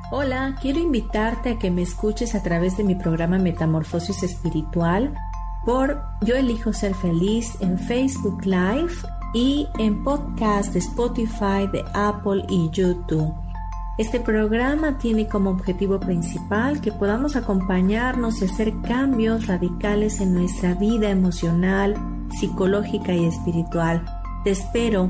Hola, quiero invitarte a que me escuches a través de mi programa Metamorfosis Espiritual por Yo elijo ser feliz en Facebook Live y en podcast de Spotify, de Apple y YouTube. Este programa tiene como objetivo principal que podamos acompañarnos y hacer cambios radicales en nuestra vida emocional, psicológica y espiritual. Te espero.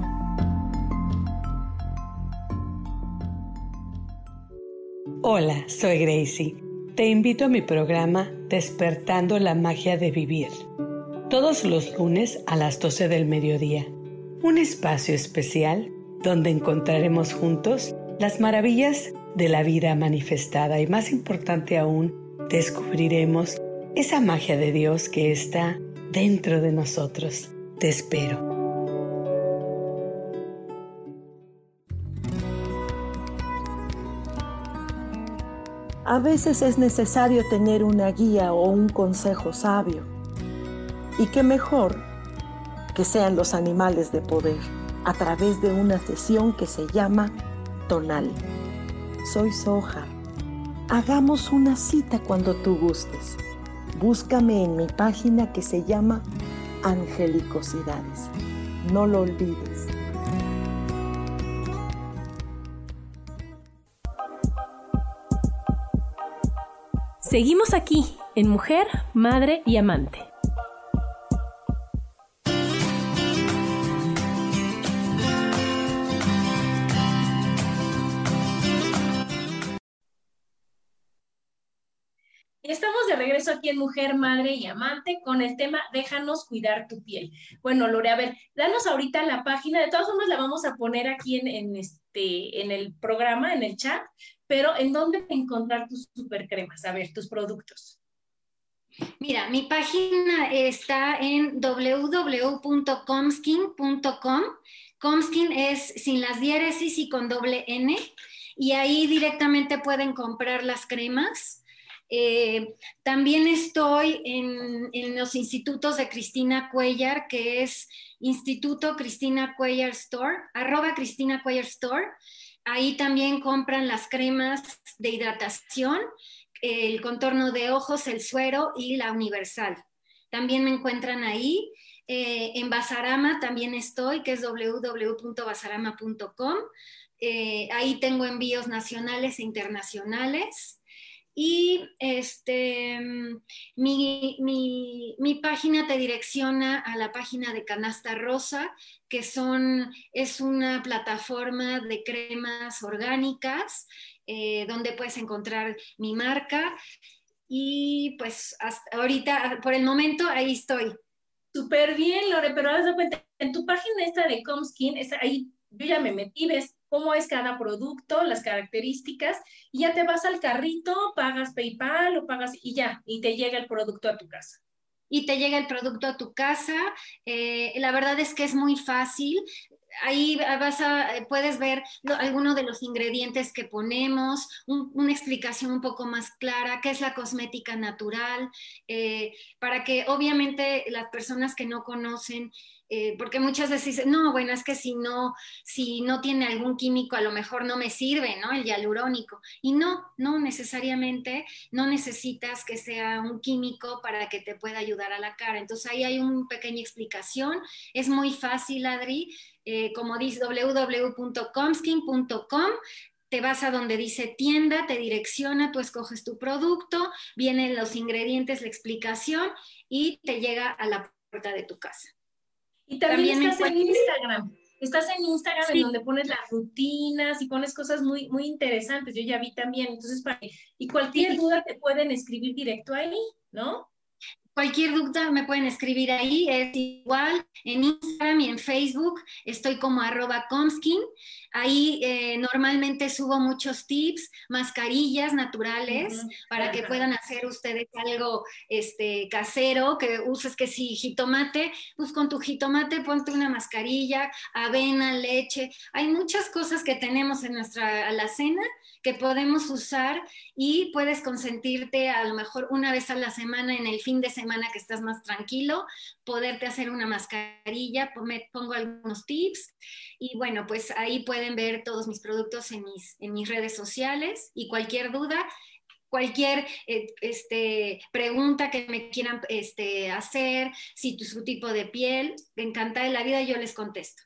Hola, soy Gracie. Te invito a mi programa Despertando la Magia de Vivir. Todos los lunes a las 12 del mediodía. Un espacio especial donde encontraremos juntos las maravillas de la vida manifestada y más importante aún, descubriremos esa magia de Dios que está dentro de nosotros. Te espero. A veces es necesario tener una guía o un consejo sabio. Y qué mejor que sean los animales de poder a través de una sesión que se llama tonal. Soy Soja. Hagamos una cita cuando tú gustes. Búscame en mi página que se llama Angelicosidades. No lo olvides. Seguimos aquí en Mujer, Madre y Amante. Regreso aquí en Mujer, Madre y Amante con el tema Déjanos cuidar tu piel. Bueno, Lore, a ver, danos ahorita la página, de todas formas la vamos a poner aquí en, este, en el programa, en el chat, pero ¿en dónde encontrar tus supercremas? A ver, tus productos. Mira, mi página está en www.comskin.com. Comskin es sin las diéresis y con doble N. Y ahí directamente pueden comprar las cremas. Eh, también estoy en, los institutos de Cristina Cuellar, que es Instituto Cristina Cuellar Store, arroba Cristina Cuellar Store. Ahí también compran las cremas de hidratación, el contorno de ojos, el suero y la universal. También me encuentran ahí. Eh, en Basarama también estoy, que es www.basarama.com. Eh, ahí tengo envíos nacionales e internacionales. Y este, mi, mi, página te direcciona a la página de Canasta Rosa, que son, es una plataforma de cremas orgánicas eh, donde puedes encontrar mi marca. Y pues hasta ahorita, por el momento, ahí estoy. Súper bien, Lore, pero haz de cuenta, en tu página esta de Comskin, ahí yo ya me metí, ves cómo es cada producto, las características, y ya te vas al carrito, pagas PayPal o pagas y ya, y te llega el producto a tu casa y te llega el producto a tu casa. Eh, la verdad es que es muy fácil ahí vas a, puedes ver algunos de los ingredientes que ponemos, una explicación un poco más clara, qué es la cosmética natural, eh, para que obviamente las personas que no conocen eh, porque muchas veces dicen, no, bueno, es que si no, si no tiene algún químico, a lo mejor no me sirve, ¿no? El hialurónico. Y no, no necesariamente, no necesitas que sea un químico para que te pueda ayudar a la cara. Entonces ahí hay una pequeña explicación. Es muy fácil, Adri. Eh, como dice www.comskin.com, te vas a donde dice tienda, te direcciona, tú escoges tu producto, vienen los ingredientes, la explicación y te llega a la puerta de tu casa. Y también, estás en Instagram. Estás en Instagram en donde pones las rutinas y pones cosas muy, muy interesantes. Yo ya vi también. Entonces, para, y cualquier duda te pueden escribir directo ahí, ¿no? Cualquier duda me pueden escribir ahí, es igual en Instagram y en Facebook, estoy como arroba comskin. Ahí eh, normalmente subo muchos tips, mascarillas naturales para que puedan hacer ustedes algo este, casero, que uses que si jitomate, pues con tu jitomate ponte una mascarilla, avena, leche. Hay muchas cosas que tenemos en nuestra alacena que podemos usar y puedes consentirte a lo mejor una vez a la semana en el fin de semana que estás más tranquilo, poderte hacer una mascarilla, pongo algunos tips. Y bueno, pues ahí ver todos mis productos en mis, en mis redes sociales y cualquier duda, cualquier eh, este, pregunta que me quieran este, hacer, si tu, tipo de piel, encantada de la vida, yo les contesto.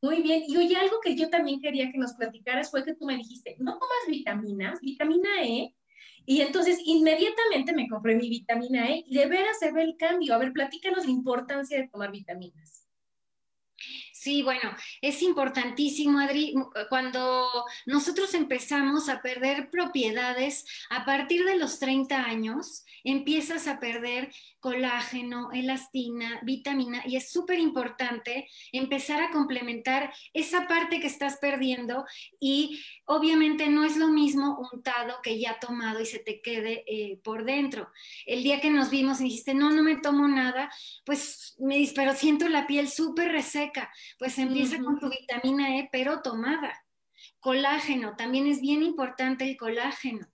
Muy bien, y oye, algo que yo también quería que nos platicaras fue que tú me dijiste, no tomas vitaminas, vitamina E, y entonces inmediatamente me compré mi vitamina E y de veras se ve el cambio. A ver, platícanos la importancia de tomar vitaminas. Sí, bueno, es importantísimo, Adri, cuando nosotros empezamos a perder propiedades a partir de los 30 años, empiezas a perder colágeno, elastina, vitamina, y es súper importante empezar a complementar esa parte que estás perdiendo y obviamente no es lo mismo untado que ya tomado y se te quede eh, por dentro. El día que nos vimos y dijiste, no, no me tomo nada, pues me dices, pero siento la piel súper reseca, pues empieza con tu vitamina E, pero tomada. Colágeno, también es bien importante el colágeno.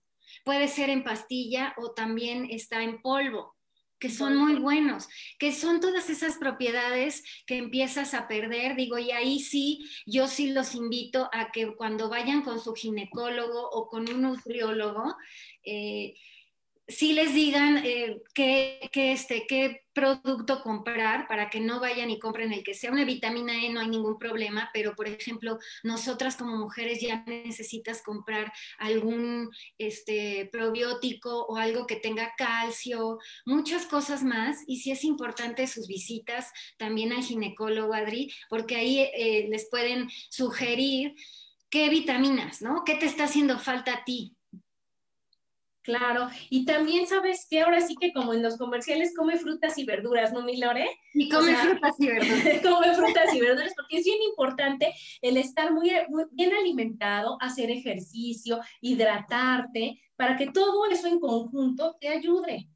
Puede ser en pastilla o también está en polvo, que son muy buenos, que son todas esas propiedades que empiezas a perder. Digo, y ahí sí, yo sí los invito a que cuando vayan con su ginecólogo o con un nutriólogo, eh, sí les digan eh, qué, este, qué producto comprar para que no vayan y compren el que sea una vitamina E, no hay ningún problema, pero por ejemplo, nosotras como mujeres ya necesitas comprar algún este, probiótico o algo que tenga calcio, muchas cosas más, y sí es importante sus visitas también al ginecólogo, Adri, porque ahí eh, les pueden sugerir qué vitaminas, ¿no? ¿Qué te está haciendo falta a ti? Claro, y también sabes que ahora sí que como en los comerciales come frutas y verduras, ¿no, mi Lore? Y come frutas y verduras. *laughs* come frutas y verduras porque es bien importante el estar muy, bien alimentado, hacer ejercicio, hidratarte, para que todo eso en conjunto te ayude.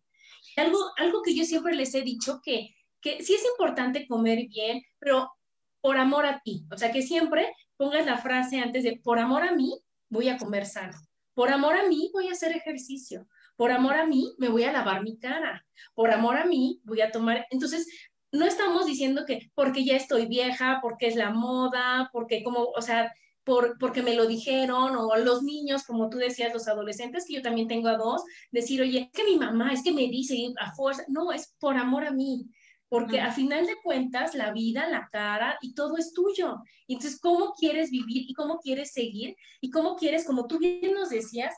Algo, algo que yo siempre les he dicho que, que sí es importante comer bien, pero por amor a ti. O sea, que siempre pongas la frase antes de por amor a mí voy a comer sano por amor a mí voy a hacer ejercicio. Por amor a mí me voy a lavar mi cara. Por amor a mí voy a tomar. Entonces, no estamos diciendo que porque ya estoy vieja, porque es la moda, porque como, o sea, por, porque me lo dijeron, o los niños, como tú decías, los adolescentes, que yo también tengo a dos, decir, oye, es que mi mamá, es que me dice a fuerza, no, es por amor a mí. Porque a final de cuentas la vida, la cara y todo es tuyo. Entonces, ¿cómo quieres vivir y cómo quieres seguir y cómo quieres, como tú bien nos decías,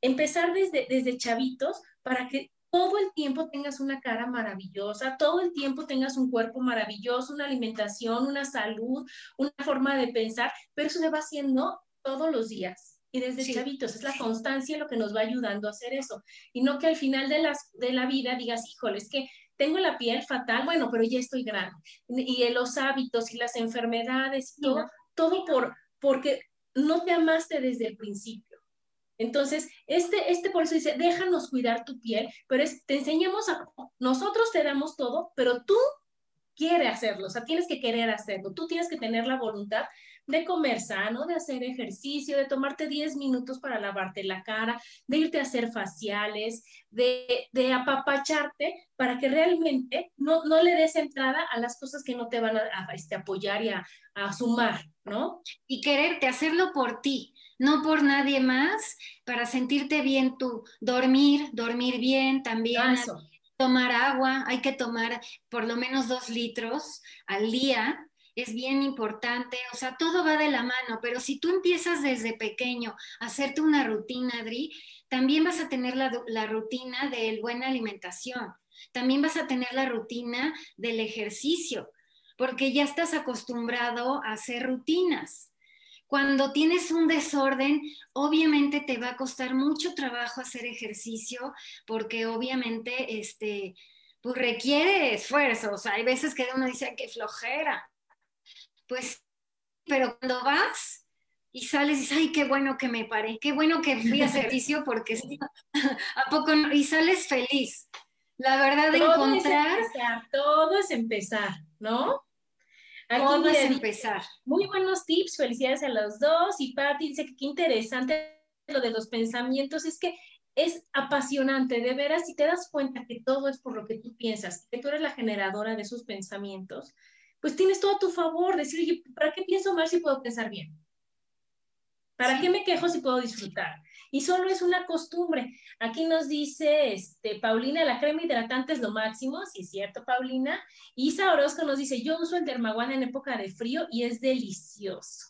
empezar desde, desde chavitos para que todo el tiempo tengas una cara maravillosa, todo el tiempo tengas un cuerpo maravilloso, una alimentación, una salud, una forma de pensar, pero eso se va haciendo todos los días. Y desde chavitos, es la constancia lo que nos va ayudando a hacer eso. Y no que al final de, las, de la vida digas, híjole, es que tengo la piel fatal, bueno, pero ya estoy grande. Y los hábitos y las enfermedades y todo, todo por, porque no te amaste desde el principio. Entonces, este, este por eso dice, déjanos cuidar tu piel, pero es, te enseñamos a, nosotros te damos todo, pero tú quieres hacerlo, o sea, tienes que querer hacerlo, tú tienes que tener la voluntad de comer sano, de hacer ejercicio, de tomarte 10 minutos para lavarte la cara, de irte a hacer faciales, de, de apapacharte para que realmente no, no, le des entrada a las cosas que no te van a, este, apoyar y a, a, sumar, ¿no? Y quererte hacerlo por ti, no por nadie más, para sentirte bien tú. Dormir, dormir bien también. Tomar agua, hay que tomar por lo menos dos litros al día es bien importante, o sea, todo va de la mano, pero si tú empiezas desde pequeño a hacerte una rutina, Adri, también vas a tener la, la rutina de buena alimentación, también vas a tener la rutina del ejercicio, porque ya estás acostumbrado a hacer rutinas. Cuando tienes un desorden, obviamente te va a costar mucho trabajo hacer ejercicio, porque obviamente este, pues requiere esfuerzo. O sea, hay veces que uno dice que flojera, pues, pero cuando vas y sales y dices, ay, qué bueno que me paré, qué bueno que fui a *laughs* ejercicio porque *laughs* ¿a poco no? Y sales feliz. La verdad de encontrar... Es empezar, todo es empezar, ¿no? todo es empezar. Muy buenos tips, felicidades a los dos. Y Patti dice que qué interesante lo de los pensamientos, es que es apasionante, de veras, si te das cuenta que todo es por lo que tú piensas, que tú eres la generadora de esos pensamientos, pues tienes todo a tu favor, decir, oye, ¿para qué pienso mal si puedo pensar bien? ¿Para qué me quejo si puedo disfrutar? Y solo es una costumbre. Aquí nos dice este, Paulina, la crema hidratante es lo máximo, sí es cierto, Paulina. Isa Orozco nos dice, yo uso el Dermaguana en época de frío y es delicioso.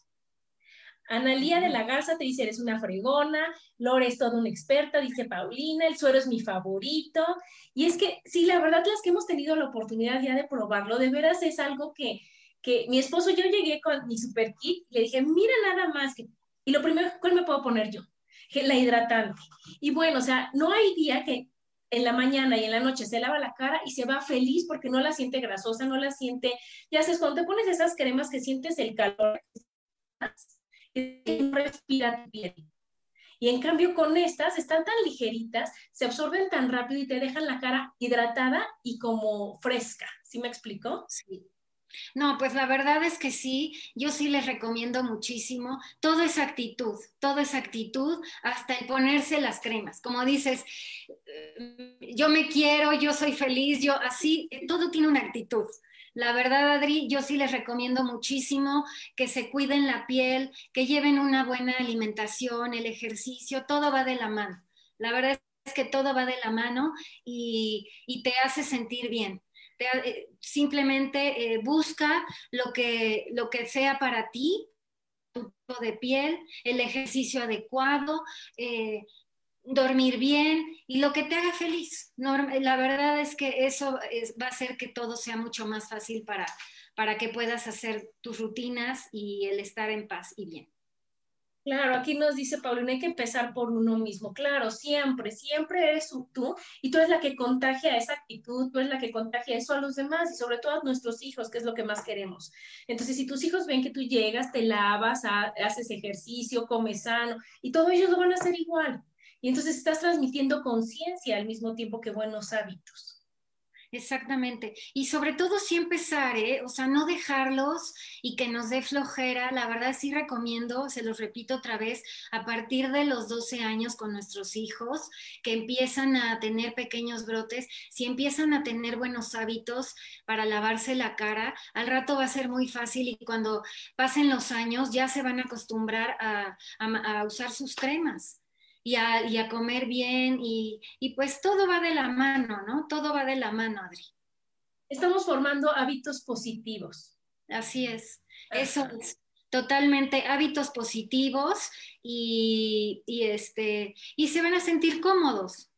Analía de la Garza te dice, eres una fregona, Lore es toda una experta, dice Paulina, el suero es mi favorito. Y es que, sí, la verdad, las que hemos tenido la oportunidad ya de probarlo, de veras es algo que, que mi esposo, yo llegué con mi super kit y le dije, mira nada más, que, y lo primero, ¿cuál me puedo poner yo? La hidratante. Y bueno, o sea, no hay día que en la mañana y en la noche se lava la cara y se va feliz porque no la siente grasosa, no la siente, ya sabes, cuando te pones esas cremas que sientes el calor, y respira bien. Y en cambio con estas están tan ligeritas, se absorben tan rápido y te dejan la cara hidratada y como fresca. ¿Sí me explico? Sí. No, pues la verdad es que sí, yo sí les recomiendo muchísimo. Todo es actitud, todo es actitud, hasta el ponerse las cremas. Como dices, eh, yo me quiero, yo soy feliz, yo así, todo tiene una actitud. La verdad, Adri, yo sí les recomiendo muchísimo que se cuiden la piel, que lleven una buena alimentación, el ejercicio, todo va de la mano. La verdad es que todo va de la mano y, te hace sentir bien. Eh, simplemente eh, busca lo que, lo que sea para ti, tu tipo de piel, el ejercicio adecuado, eh, dormir bien y lo que te haga feliz. la verdad es que eso va a hacer que todo sea mucho más fácil para, para que puedas hacer tus rutinas y el estar en paz y bien. Claro, aquí nos dice Paulina, hay que empezar por uno mismo. Claro, siempre, siempre eres tú y tú eres la que contagia esa actitud, tú eres la que contagia eso a los demás y sobre todo a nuestros hijos, que es lo que más queremos. Entonces, si tus hijos ven que tú llegas, te lavas, haces ejercicio, comes sano y todos ellos lo van a hacer igual. Y entonces estás transmitiendo conciencia al mismo tiempo que buenos hábitos. Exactamente. Y sobre todo sí empezar, ¿eh? O sea, no dejarlos y que nos dé flojera. La verdad sí recomiendo, se los repito otra vez, a partir de los 12 años con nuestros hijos, que empiezan a tener pequeños brotes, si empiezan a tener buenos hábitos para lavarse la cara, al rato va a ser muy fácil y cuando pasen los años ya se van a acostumbrar a, a usar sus cremas y a, comer bien y, pues todo va de la mano, ¿no? Todo va de la mano, Adri. estamos formando hábitos positivos. Así es, eso es totalmente hábitos positivos y, este, y se van a sentir cómodos.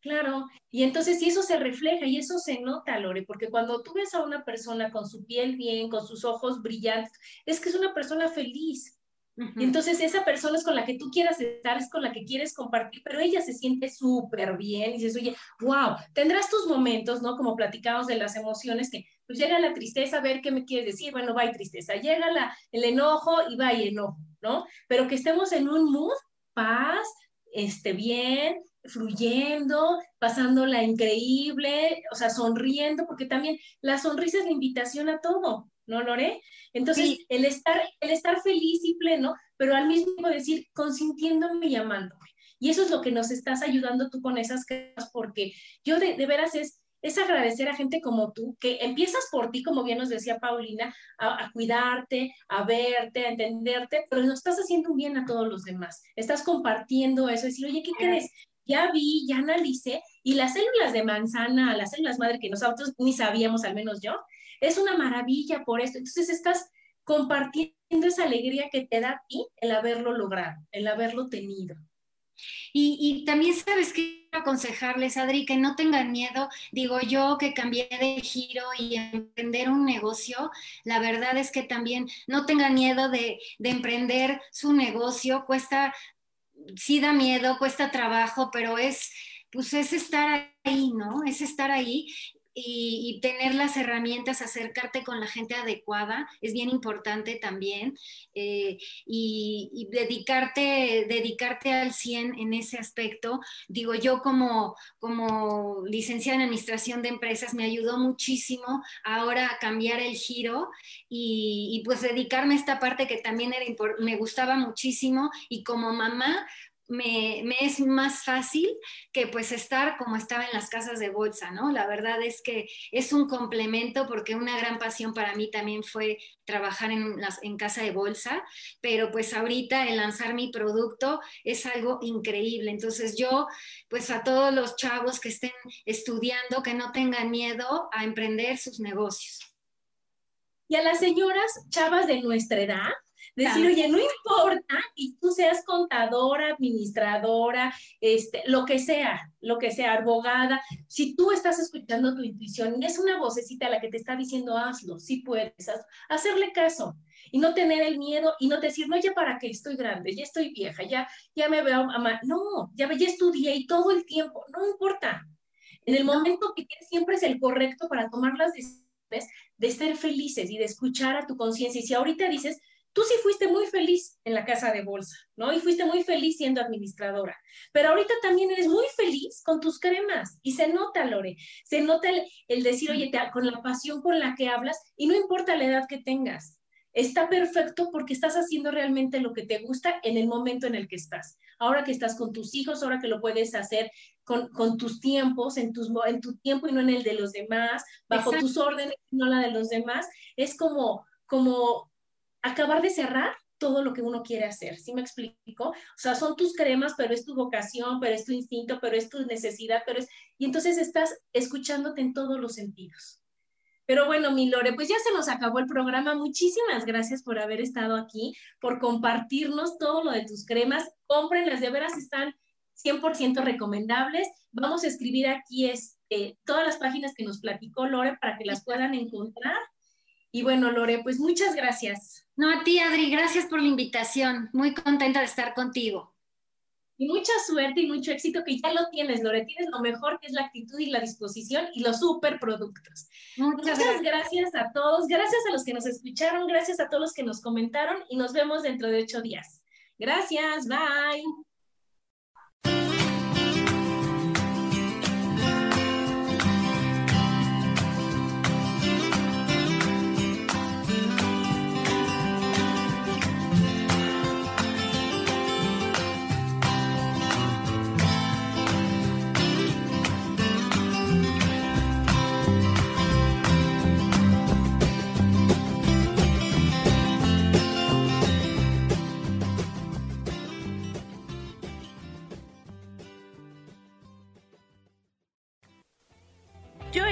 Claro, y entonces eso se refleja y eso se nota, Lore, porque cuando tú ves a una persona con su piel bien, con sus ojos brillantes, es que es una persona feliz. Entonces esa persona es con la que tú quieras estar, es con la que quieres compartir, pero ella se siente súper bien y dices, oye, wow, tendrás tus momentos, ¿no? Como platicamos de las emociones, que pues llega la tristeza, a ver qué me quieres decir, bueno, va y tristeza, llega el enojo y va y enojo, ¿no? Pero que estemos en un mood, paz, esté bien, fluyendo, pasándola increíble, o sea, sonriendo, porque también la sonrisa es la invitación a todo, ¿no, Lore? Entonces, el, estar, el estar feliz y pleno, pero al mismo tiempo decir, consintiéndome y amándome. Y eso es lo que nos estás ayudando tú con esas cosas, porque yo de, de veras es, es agradecer a gente como tú, que empiezas por ti, como bien nos decía Paulina, a, cuidarte, a verte, a entenderte, pero no estás haciendo un bien a todos los demás. Estás compartiendo eso, decir, oye, ¿qué crees? Ya vi, ya analicé, y las células de manzana, las células madre que nosotros ni sabíamos, al menos yo, es una maravilla por esto. Entonces estás compartiendo esa alegría que te da a ti el haberlo logrado, el haberlo tenido. Y, también sabes que aconsejarles, Adri, que no tengan miedo. Digo yo que cambié de giro y emprender un negocio, la verdad es que también no tengan miedo de, de emprender su negocio. Cuesta, sí da miedo, cuesta trabajo, pero es, pues es estar ahí, ¿no? Es estar ahí y, tener las herramientas, acercarte con la gente adecuada, es bien importante también, eh, y, dedicarte, dedicarte al 100 en ese aspecto. Digo, yo como, como licenciada en Administración de Empresas me ayudó muchísimo ahora a cambiar el giro y, pues dedicarme a esta parte que también era, me gustaba muchísimo y como mamá me, es más fácil que pues estar como estaba en las casas de bolsa, ¿no? La verdad es que es un complemento porque una gran pasión para mí también fue trabajar en, las, en casa de bolsa, pero pues ahorita el lanzar mi producto es algo increíble. Entonces yo, pues a todos los chavos que estén estudiando, que no tengan miedo a emprender sus negocios. Y a las señoras chavas de nuestra edad, Decir, oye, no importa y tú seas contadora, administradora, este, lo que sea, lo que sea, abogada, si tú estás escuchando tu intuición y es una vocecita la que te está diciendo hazlo, si puedes, hacerle caso y no tener el miedo y no decir, no, ya para qué, estoy grande, ya estoy vieja, ya, ya me veo mamá. No, ya, ya estudié y todo el tiempo, no importa. En el momento que siempre es el correcto para tomar las decisiones de ser felices y de escuchar a tu conciencia. Y si ahorita dices, tú sí fuiste muy feliz en la casa de bolsa, ¿no? Y fuiste muy feliz siendo administradora, pero ahorita también eres muy feliz con tus cremas y se nota, Lore, se nota el, decir, oye, con la pasión con la que hablas y no importa la edad que tengas, está perfecto porque estás haciendo realmente lo que te gusta en el momento en el que estás. Ahora que estás con tus hijos, ahora que lo puedes hacer con, tus tiempos, en, tus, en tu tiempo y no en el de los demás, bajo tus órdenes y no la de los demás, es como, como acabar de cerrar todo lo que uno quiere hacer, ¿sí me explico? O sea, son tus cremas, pero es tu vocación, pero es tu instinto, pero es tu necesidad, pero es... Y entonces estás escuchándote en todos los sentidos. Pero bueno, mi Lore, pues ya se nos acabó el programa. Muchísimas gracias por haber estado aquí, por compartirnos todo lo de tus cremas. Cómprenlas, de veras están 100% recomendables. Vamos a escribir aquí este, todas las páginas que nos platicó Lore para que las puedan encontrar. Y bueno, Lore, pues muchas gracias. No, a ti, Adri, gracias por la invitación. Muy contenta de estar contigo. Y mucha suerte y mucho éxito que ya lo tienes, Lore. Tienes lo mejor que es la actitud y la disposición y los super productos. Muchas, gracias. gracias a todos. Gracias a los que nos escucharon. Gracias a todos los que nos comentaron y nos vemos dentro de ocho días. Gracias. Bye.